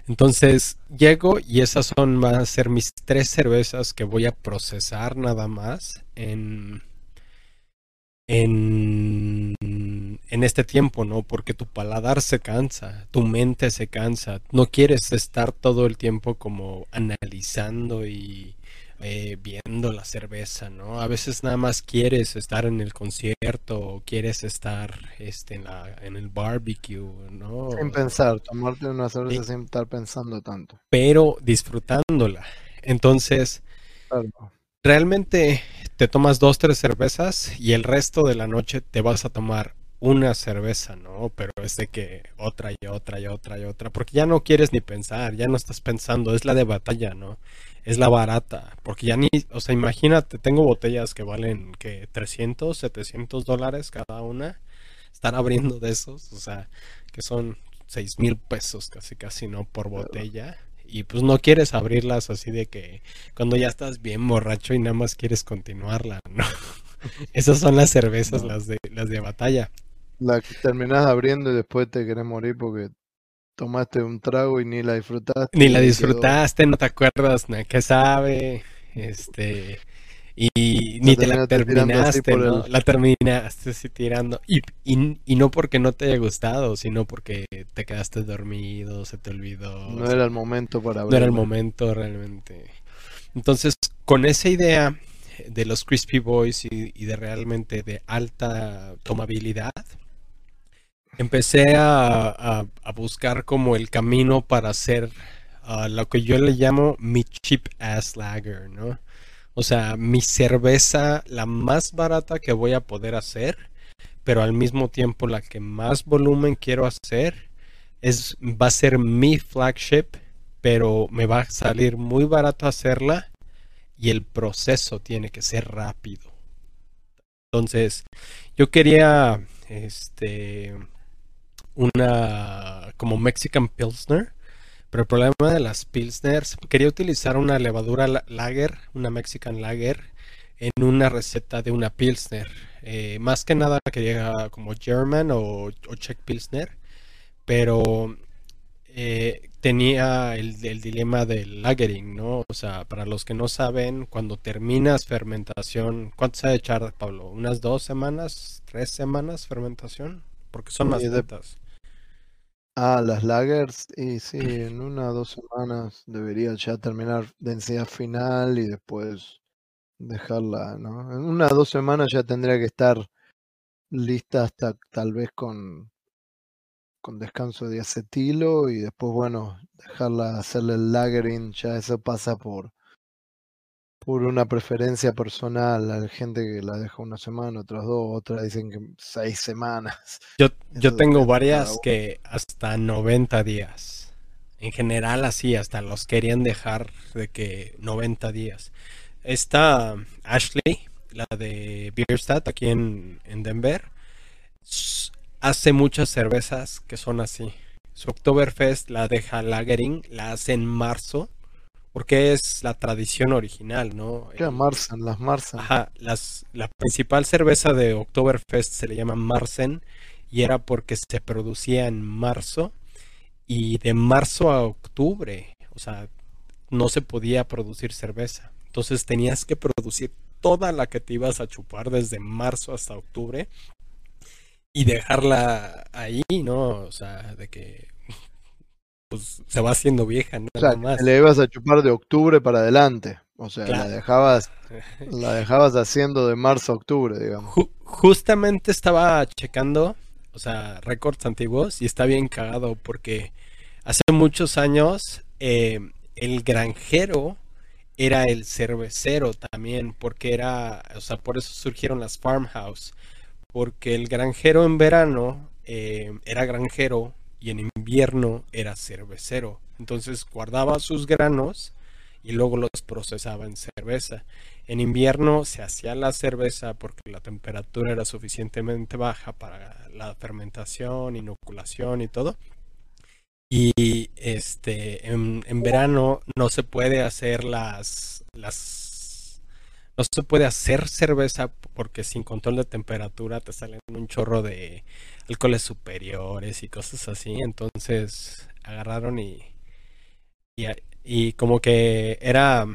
Entonces llego y esas son van a ser mis tres cervezas que voy a procesar nada más en en, en este tiempo, ¿no? Porque tu paladar se cansa, tu mente se cansa, no quieres estar todo el tiempo como analizando y eh, viendo la cerveza, ¿no? A veces nada más quieres estar en el concierto o quieres estar este, en, la, en el barbecue, ¿no? Sin pensar, tomarte una cerveza sin estar pensando tanto. Pero disfrutándola. Entonces, realmente te tomas dos, tres cervezas y el resto de la noche te vas a tomar una cerveza, ¿no? Pero es de que otra y otra y otra y otra, porque ya no quieres ni pensar, ya no estás pensando, es la de batalla, ¿no? Es la barata, porque ya ni, o sea, imagínate, tengo botellas que valen que 300, 700 dólares cada una, estar abriendo de esos, o sea, que son 6 mil pesos casi casi, ¿no? Por botella y pues no quieres abrirlas así de que cuando ya estás bien borracho y nada más quieres continuarla, [LAUGHS] ¿no? Esas son las cervezas, las de las de batalla. La que terminas abriendo y después te querés morir porque tomaste un trago y ni la disfrutaste. Ni la disfrutaste, no te acuerdas, ¿no? ¿Qué sabe? Este, y ni te la terminaste, ¿no? La terminaste así tirando. Y, y, no porque no te haya gustado, sino porque te quedaste dormido, se te olvidó. No era el momento para No era el momento realmente. Entonces, con esa idea de los Crispy Boys y, de realmente de alta tomabilidad, empecé a, a, buscar como el camino para hacer lo que yo le llamo mi cheap ass lager, ¿no? O sea, mi cerveza, la más barata que voy a poder hacer, pero al mismo tiempo la que más volumen quiero hacer, es, va a ser mi flagship, pero me va a salir muy barato hacerla y el proceso tiene que ser rápido. Entonces, yo quería este una como Mexican Pilsner pero el problema de las Pilsners, quería utilizar una levadura lager, una Mexican lager, en una receta de una Pilsner. Eh, más que nada quería como German o, Czech Pilsner, pero eh, tenía el, dilema del lagering, ¿no? O sea, para los que no saben, cuando terminas fermentación, ¿cuánto se ha de echar, Pablo? ¿Unas dos semanas, tres semanas fermentación? Porque son más lentas. Ah, las lagers, y sí, en una o dos semanas debería ya terminar densidad final y después dejarla, ¿no? En una o dos semanas ya tendría que estar lista hasta tal vez con, con descanso de acetilo y después, bueno, dejarla hacerle el lagering, ya eso pasa por por una preferencia personal. Hay gente que la deja una semana, otras dos, otras dicen que seis semanas. [LAUGHS] Yo, yo tengo varias que hasta 90 días. En general así, hasta los querían dejar de que 90 días. Esta Ashley, la de Bierstadt aquí en, en Denver, hace muchas cervezas que son así. Su Oktoberfest la deja lagering, la hace en marzo porque es la tradición original, ¿no? ¿Qué? Marsen, las Marsen. Ajá, las, la principal cerveza de Oktoberfest se le llama Marsen y era porque se producía en marzo y de marzo a octubre, o sea, no se podía producir cerveza. Entonces tenías que producir toda la que te ibas a chupar desde marzo hasta octubre y dejarla ahí, ¿no? O sea, de que pues se va haciendo vieja, nada más. Le ibas a chupar de octubre para adelante. O sea, la dejabas, [LAUGHS] la dejabas haciendo de marzo a octubre, digamos. justamente estaba checando, o sea, récords antiguos y está bien cagado porque hace muchos años eh, el granjero era el cervecero también, porque era, o sea, por eso surgieron las farmhouse, porque el granjero en verano eh, era granjero y en invierno era cervecero. Entonces guardaba sus granos y luego los procesaba en cerveza. En invierno se hacía la cerveza porque la temperatura era suficientemente baja para la fermentación, inoculación y todo. Y este en, en verano no se puede hacer las, las no se puede hacer cerveza porque sin control de temperatura te salen un chorro de alcoholes superiores y cosas así. Entonces agarraron y, y, y como que era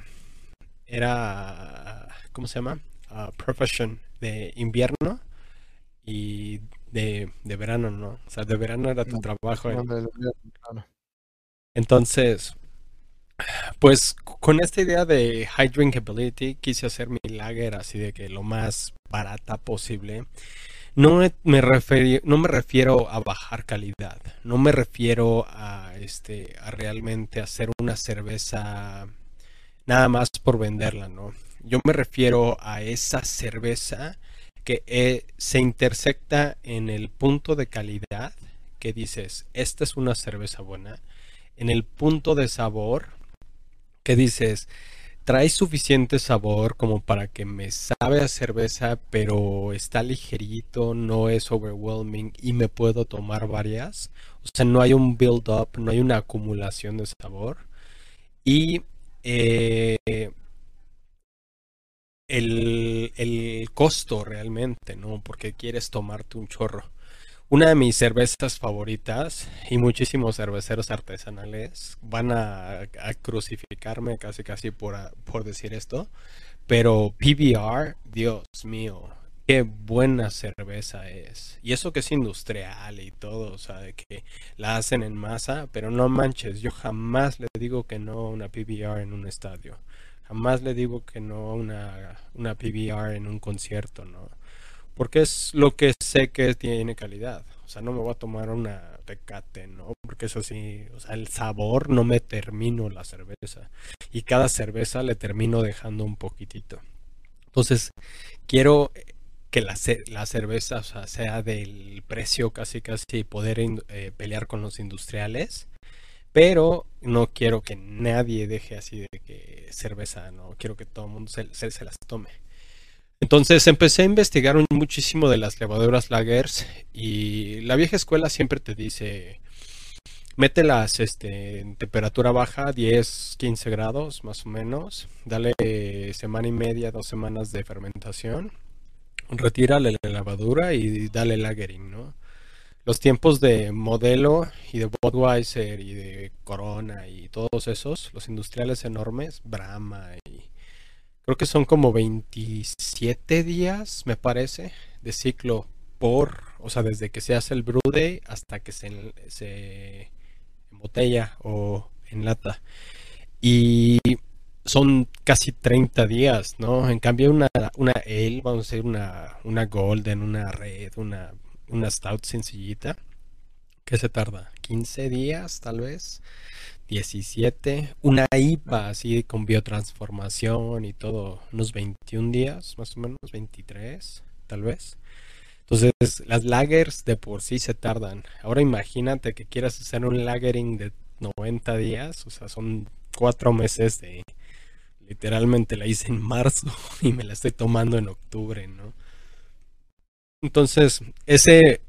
era ¿cómo se llama? Uh, profession de invierno y de, de, verano, ¿no? O sea, de verano era tu trabajo. Entonces, pues con esta idea de high drinkability quise hacer mi lager así de que lo más barata posible. No me, no me refiero a bajar calidad, no me refiero a, este, a realmente hacer una cerveza nada más por venderla, ¿no? Yo me refiero a esa cerveza que eh, se intersecta en el punto de calidad que dices, esta es una cerveza buena, en el punto de sabor que dices, trae suficiente sabor como para que me sabe a cerveza, pero está ligerito, no es overwhelming y me puedo tomar varias. O sea, no hay un build up, no hay una acumulación de sabor. Y eh, el, costo realmente, ¿no? Porque quieres tomarte un chorro. Una de mis cervezas favoritas y muchísimos cerveceros artesanales van a, crucificarme casi casi por, por decir esto, pero PBR, Dios mío, qué buena cerveza es. Y eso que es industrial y todo, o sea, de que la hacen en masa, pero no manches, yo jamás le digo que no a una PBR en un estadio. Jamás le digo que no a una, una PBR en un concierto, ¿no? Porque es lo que sé que tiene calidad. O sea, no me voy a tomar una tecate, ¿no? Porque eso sí, o sea, el sabor no me termino la cerveza. Y cada cerveza le termino dejando un poquitito. Entonces, quiero que la, la cerveza sea, del precio casi casi poder eh, pelear con los industriales pero no quiero que nadie deje así de que cerveza, no quiero que todo el mundo se, las tome. Entonces empecé a investigar muchísimo de las levaduras lagers y la vieja escuela siempre te dice, mételas este, en temperatura baja, 10, 15 grados más o menos, dale semana y media, dos semanas de fermentación, retírale la levadura y dale lagering, ¿no? los tiempos de modelo y de Budweiser y de Corona y todos esos, los industriales enormes, Brahma y creo que son como 27 días, me parece, de ciclo por, o sea, desde que se hace el brude hasta que se, se embotella o enlata. Y son casi 30 días, ¿no? En cambio una, una ale, vamos a decir una, una golden, una red, una una stout sencillita. que se tarda? 15 días tal vez. 17. Una IPA así con biotransformación y todo. Unos 21 días más o menos. 23 tal vez. Entonces las lagers de por sí se tardan. Ahora imagínate que quieras hacer un lagering de 90 días. O sea, son 4 meses de... Literalmente la hice en marzo [LAUGHS] y me la estoy tomando en octubre, ¿no? Entonces, ese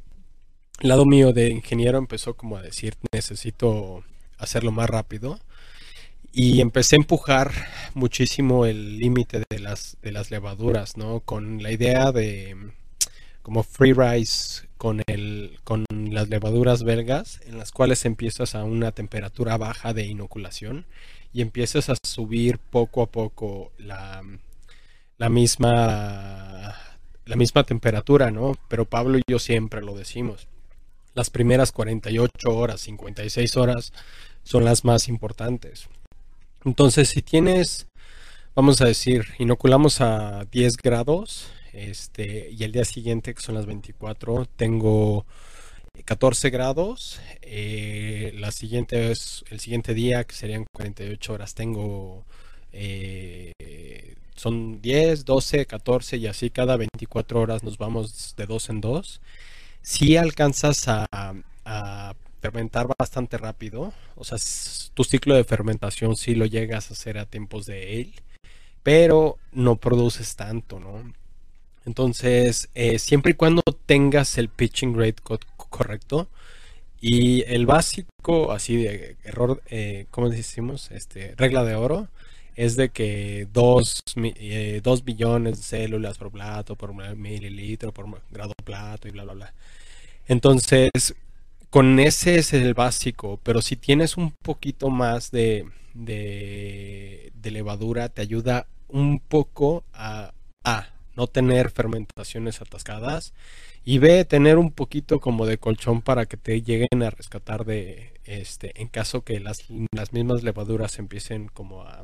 lado mío de ingeniero empezó como a decir, necesito hacerlo más rápido. Y empecé a empujar muchísimo el límite de las, de las levaduras, ¿no? Con la idea de como free rise con, el, con las levaduras belgas, en las cuales empiezas a una temperatura baja de inoculación y empiezas a subir poco a poco la, la misma la misma temperatura, ¿no? Pero Pablo y yo siempre lo decimos las primeras 48 horas, 56 horas son las más importantes. Entonces, si tienes, vamos a decir, inoculamos a 10 grados, este, y el día siguiente, que son las 24, tengo 14 grados. Eh, la siguiente es el siguiente día, que serían 48 horas, tengo eh, son 10, 12, 14 y así cada 24 horas nos vamos de 2 en 2 sí alcanzas a, fermentar bastante rápido. O sea, tu ciclo de fermentación sí lo llegas a hacer a tiempos de él, pero no produces tanto, ¿no? Entonces, eh, siempre y cuando tengas el pitching rate correcto y el básico, así de error, eh, ¿cómo decimos? Este, regla de oro, es de que 2 eh, billones de células por plato, por mililitro, por grado plato y bla, bla, bla. Entonces, con ese es el básico, pero si tienes un poquito más de, de, levadura, te ayuda un poco a, a, no tener fermentaciones atascadas y B, tener un poquito como de colchón para que te lleguen a rescatar de, este, en caso que las, las mismas levaduras empiecen como a,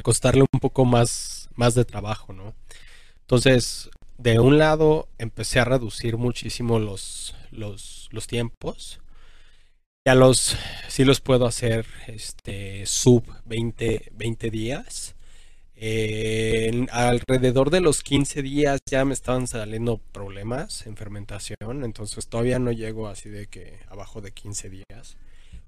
a costarle un poco más, más de trabajo, ¿no? Entonces, de un lado empecé a reducir muchísimo los, los, tiempos. Ya los sí los puedo hacer este, sub 20, 20 días. alrededor de los 15 días ya me estaban saliendo problemas en fermentación, entonces todavía no llego así de que abajo de 15 días,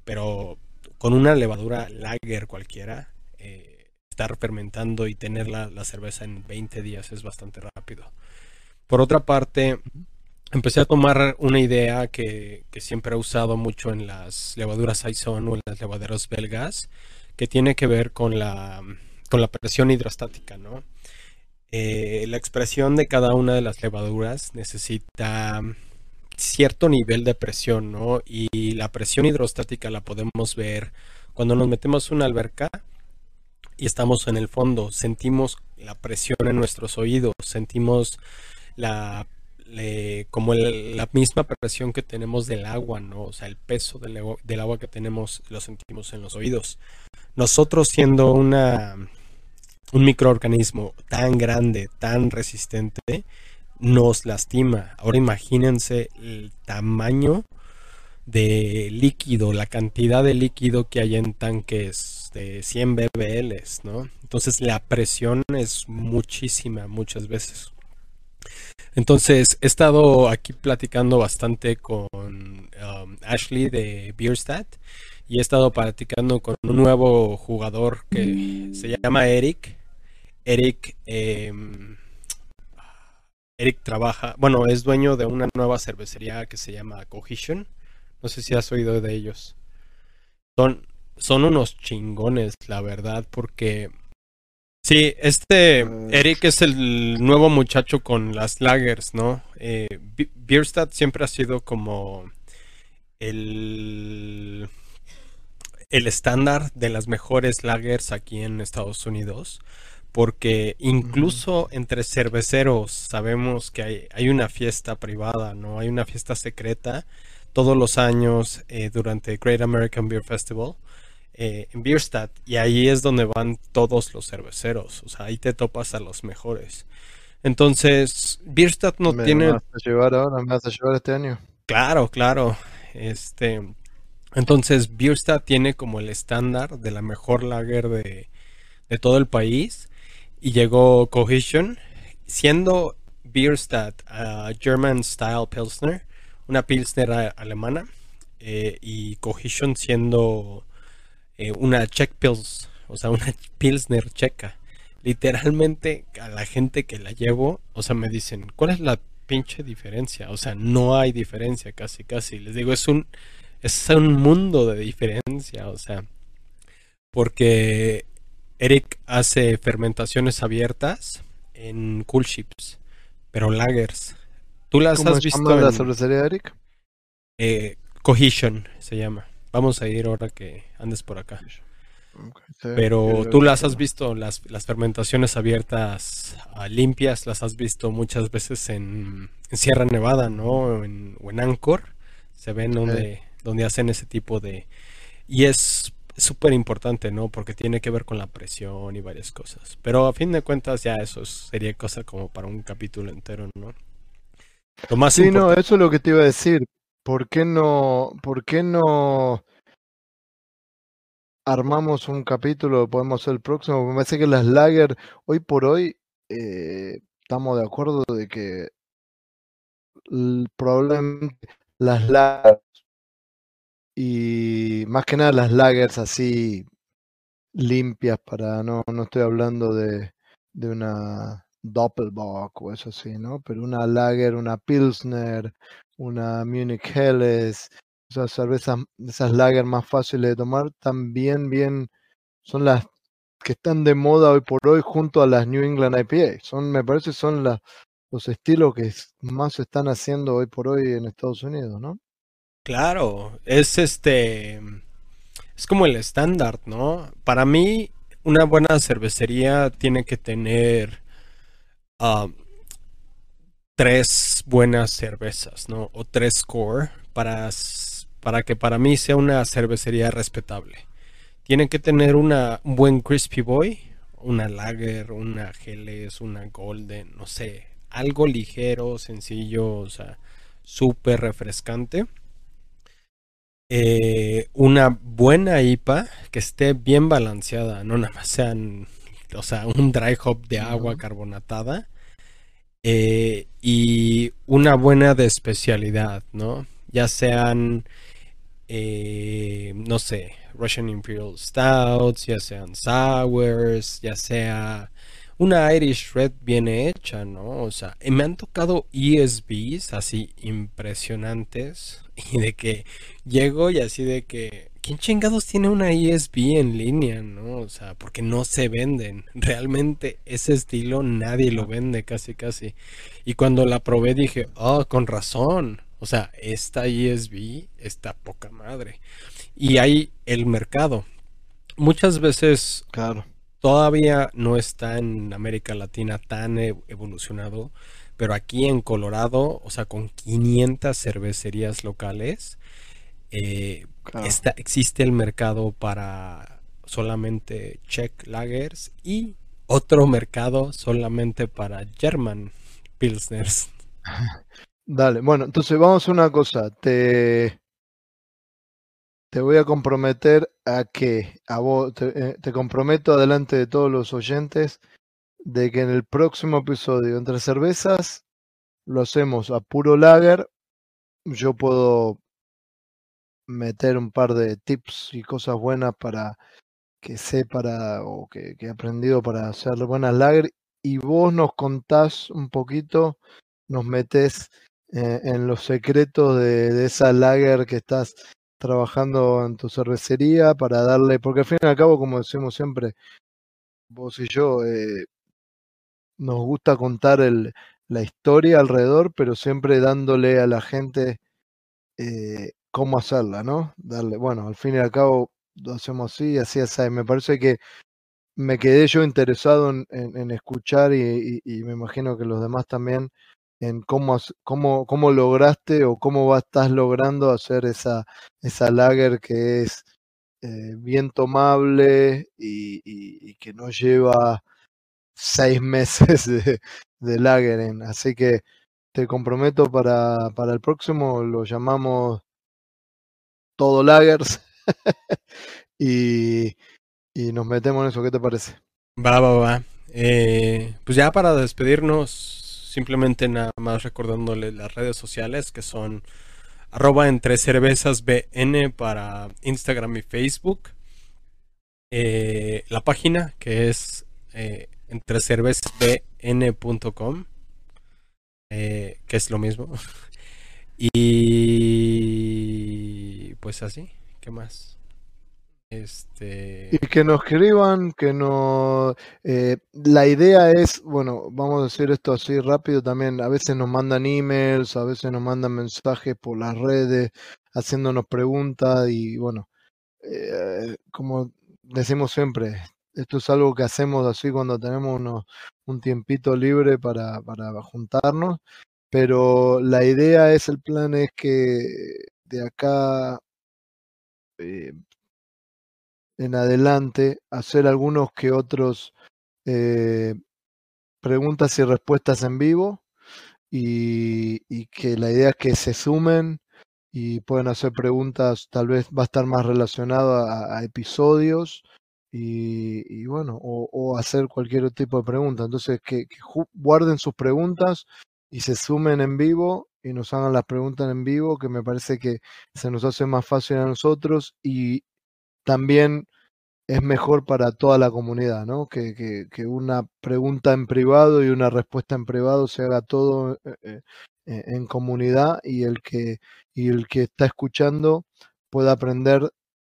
pero con una levadura lager cualquiera, eh, estar fermentando y tener la, la cerveza en 20 días es bastante rápido. Por otra parte, empecé a tomar una idea que, siempre he usado mucho en las levaduras Saison o en las levaduras belgas, que tiene que ver con la, con la presión hidrostática, ¿no? Eh, la expresión de cada una de las levaduras necesita cierto nivel de presión, ¿no? Y la presión hidrostática la podemos ver cuando nos metemos en una alberca y estamos en el fondo, sentimos la presión en nuestros oídos, sentimos la como la misma presión que tenemos del agua, ¿no? O sea, el peso del, del, agua que tenemos lo sentimos en los oídos. Nosotros siendo una, un microorganismo tan grande, tan resistente, nos lastima. Ahora imagínense el tamaño de líquido, la cantidad de líquido que hay en tanques de 100 bbl, ¿no? Entonces la presión es muchísima muchas veces. Entonces, he estado aquí platicando bastante con um, Ashley de Bierstadt y he estado platicando con un nuevo jugador que se llama Eric. Eric, em, Eric trabaja, bueno, es dueño de una nueva cervecería que se llama Cohesion. No sé si has oído de ellos. Son, son unos chingones, la verdad, porque Sí, este ah, Eric es el nuevo muchacho con las lagers, ¿no? Eh, Bierstadt siempre ha sido como el, el estándar de las mejores lagers aquí en Estados Unidos, porque incluso entre cerveceros sabemos que hay, hay, una fiesta privada, ¿no? Hay una fiesta secreta todos los años eh, durante Great American Beer Festival eh, en Bierstadt y ahí es donde van todos los cerveceros, o sea, ahí te topas a los mejores. Entonces, Bierstadt no tiene... ¿Me vas a llevar ahora? ¿Me vas a llevar este año? Claro, claro. Este, entonces, Bierstadt tiene como el estándar de la mejor lager de, de todo el país y llegó Cohesion, siendo Bierstadt uh, German Style Pilsner, una Pilsner alemana, eh, y Cohesion siendo eh, una Czech Pils, o sea, una [LAUGHS] Pilsner checa. Literalmente a la gente que la llevo, o sea, me dicen, ¿cuál es la pinche diferencia? O sea, no hay diferencia casi, casi. Les digo, es un, es un mundo de diferencia, o sea, porque Eric hace fermentaciones abiertas en cool ships, pero lagers. ¿Tú las has visto? ¿Cómo la cervecería Eric? Eh, Cohesion se llama. Vamos a ir ahora que andes por acá. Pero tú las has visto, las, las fermentaciones abiertas ah, limpias, las has visto muchas veces en, Sierra Nevada, ¿no? O en, o Anchor. Se ven donde, donde hacen ese tipo de... Y es súper importante, ¿no? Porque tiene que ver con la presión y varias cosas. Pero a fin de cuentas ya eso sería cosa como para un capítulo entero, ¿no? Lo más sí, no, eso es lo que te iba a decir. ¿Por qué no, por qué no armamos un capítulo, podemos hacer el próximo? Me parece que las lager, hoy por hoy, eh, estamos de acuerdo de que probablemente las lager y más que nada las lagers así limpias para no, no estoy hablando de, de una Doppelbock o eso así, ¿no? Pero una Lager, una Pilsner, una Munich Helles, esas cervezas, esas Lager más fáciles de tomar, también bien son las que están de moda hoy por hoy junto a las New England IPA. Son, me parece, son las, los estilos que más se están haciendo hoy por hoy en Estados Unidos, ¿no? Claro, es este, es como el estándar, ¿no? Para mí, una buena cervecería tiene que tener ah, tres buenas cervezas, ¿no? O tres core para, para que para mí sea una cervecería respetable. Tiene que tener una, un buen Crispy Boy, una Lager, una Geles, una Golden, no sé, algo ligero, sencillo, o sea, súper refrescante. Eh, una buena IPA que esté bien balanceada, no nada más sean, o sea, un dry hop de agua carbonatada. Eh, y una buena de especialidad, ¿no? Ya sean, eh, no sé, Russian Imperial Stouts, ya sean Sours, ya sea una Irish Red bien hecha, ¿no? O sea, me han tocado ESBs así impresionantes [LAUGHS] y de que llego y así de que, ¿quién chingados tiene una ESB en línea, no? O sea, porque no se venden. [LAUGHS] Realmente ese estilo nadie lo vende casi casi. Y cuando la probé dije, oh, con razón. O sea, esta ESB está poca madre. Y hay el mercado. Muchas veces claro todavía no está en América Latina tan e-, evolucionado, pero aquí en Colorado, o sea, con 500 cervecerías locales, eh, existe el mercado para solamente Czech Lagers y otro mercado solamente para German Pilsners. [LAUGHS] Dale, bueno, entonces vamos a una cosa. Te, te voy a comprometer a que, a vos, eh, te, comprometo delante de todos los oyentes de que en el próximo episodio entre cervezas lo hacemos a puro lager. Yo puedo meter un par de tips y cosas buenas para que sé para o que, he aprendido para hacer buenas lager y vos nos contás un poquito, nos metes eh, en los secretos de, de, esa lager que estás trabajando en tu cervecería para darle, porque al fin y al cabo, como decimos siempre, vos y yo, eh, nos gusta contar el, la historia alrededor, pero siempre dándole a la gente eh, cómo hacerla, ¿no? Darle, bueno, al fin y al cabo lo hacemos así, así, así. Me parece que me quedé yo interesado en, escuchar y, y, me imagino que los demás también en cómo, cómo, cómo lograste o cómo estás logrando hacer esa, esa lager que es eh, bien tomable y, que no lleva seis [LAUGHS] meses de, de lagering. Así que te comprometo para, para el próximo, lo llamamos todo lagers [LAUGHS] y, y nos metemos en eso. ¿Qué te parece? Va, va, va. Eh, pues ya para despedirnos, simplemente nada más recordándole las redes sociales que son arroba entre cervezas para Instagram y Facebook. Eh, la página que es eh, eh, que es lo mismo. [LAUGHS] y pues así, ¿qué más? Este... Y que nos escriban, que no... Eh, la idea es, bueno, vamos a decir esto así rápido también, a veces nos mandan emails, a veces nos mandan mensajes por las redes, haciéndonos preguntas y bueno, eh, como decimos siempre, esto es algo que hacemos así cuando tenemos un tiempito libre para, para juntarnos, pero la idea es, el plan es que de acá eh, en adelante hacer algunos que otros eh, preguntas y respuestas en vivo y, que la idea es que se sumen y pueden hacer preguntas, tal vez va a estar más relacionado a, episodios y, bueno, o, hacer cualquier tipo de pregunta. Entonces, que, guarden sus preguntas y se sumen en vivo y nos hagan las preguntas en vivo, que me parece que se nos hace más fácil a nosotros y también es mejor para toda la comunidad, ¿no? Que, que, que una pregunta en privado y una respuesta en privado se haga todo eh, eh, eh, en comunidad y el que y el que está escuchando pueda aprender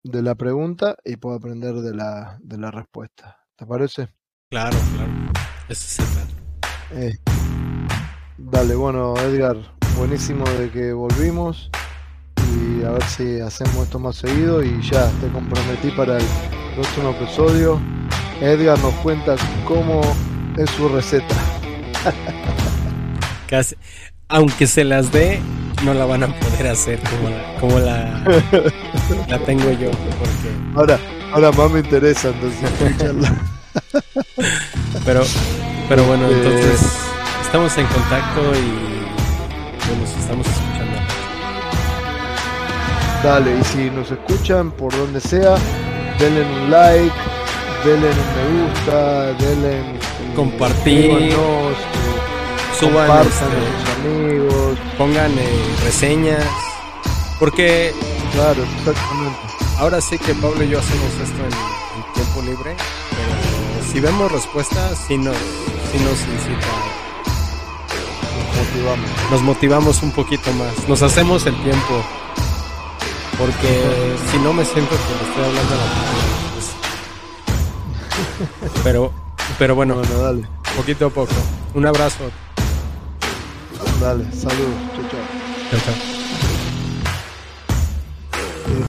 de la pregunta y pueda aprender de la, de la respuesta. ¿Te parece? Claro, claro. Ese es el Eh, dale, bueno, Edgar, buenísimo de que volvimos y a ver si hacemos esto más seguido y ya te comprometí para el próximo episodio. Edgar nos cuenta cómo es su receta. [LAUGHS] Casi, aunque se las dé, no la van a poder hacer como la, como la, [LAUGHS] la tengo yo, porque Ahora, ahora más me interesa entonces escucharla. [LAUGHS] Pero, pero bueno, Eh. entonces estamos en contacto y bueno, nos estamos escuchando. Dale, y si nos escuchan por donde sea, denle un like, denle un me gusta, denle Compartir. Suban, compartan este, a sus amigos, pongan eh, reseñas, porque claro, exactamente. ahora sí que Pablo y yo hacemos esto en, en tiempo libre, pero si vemos respuestas, sí nos, sí nos incita, motivamos. nos motivamos un poquito más, nos hacemos el tiempo, porque si no me siento que le estoy hablando a la gente, pues. [LAUGHS] Pero, pero bueno, Bueno, dale, poquito a poco. Un abrazo. dale, saludos, chau, chau. Chao, chao.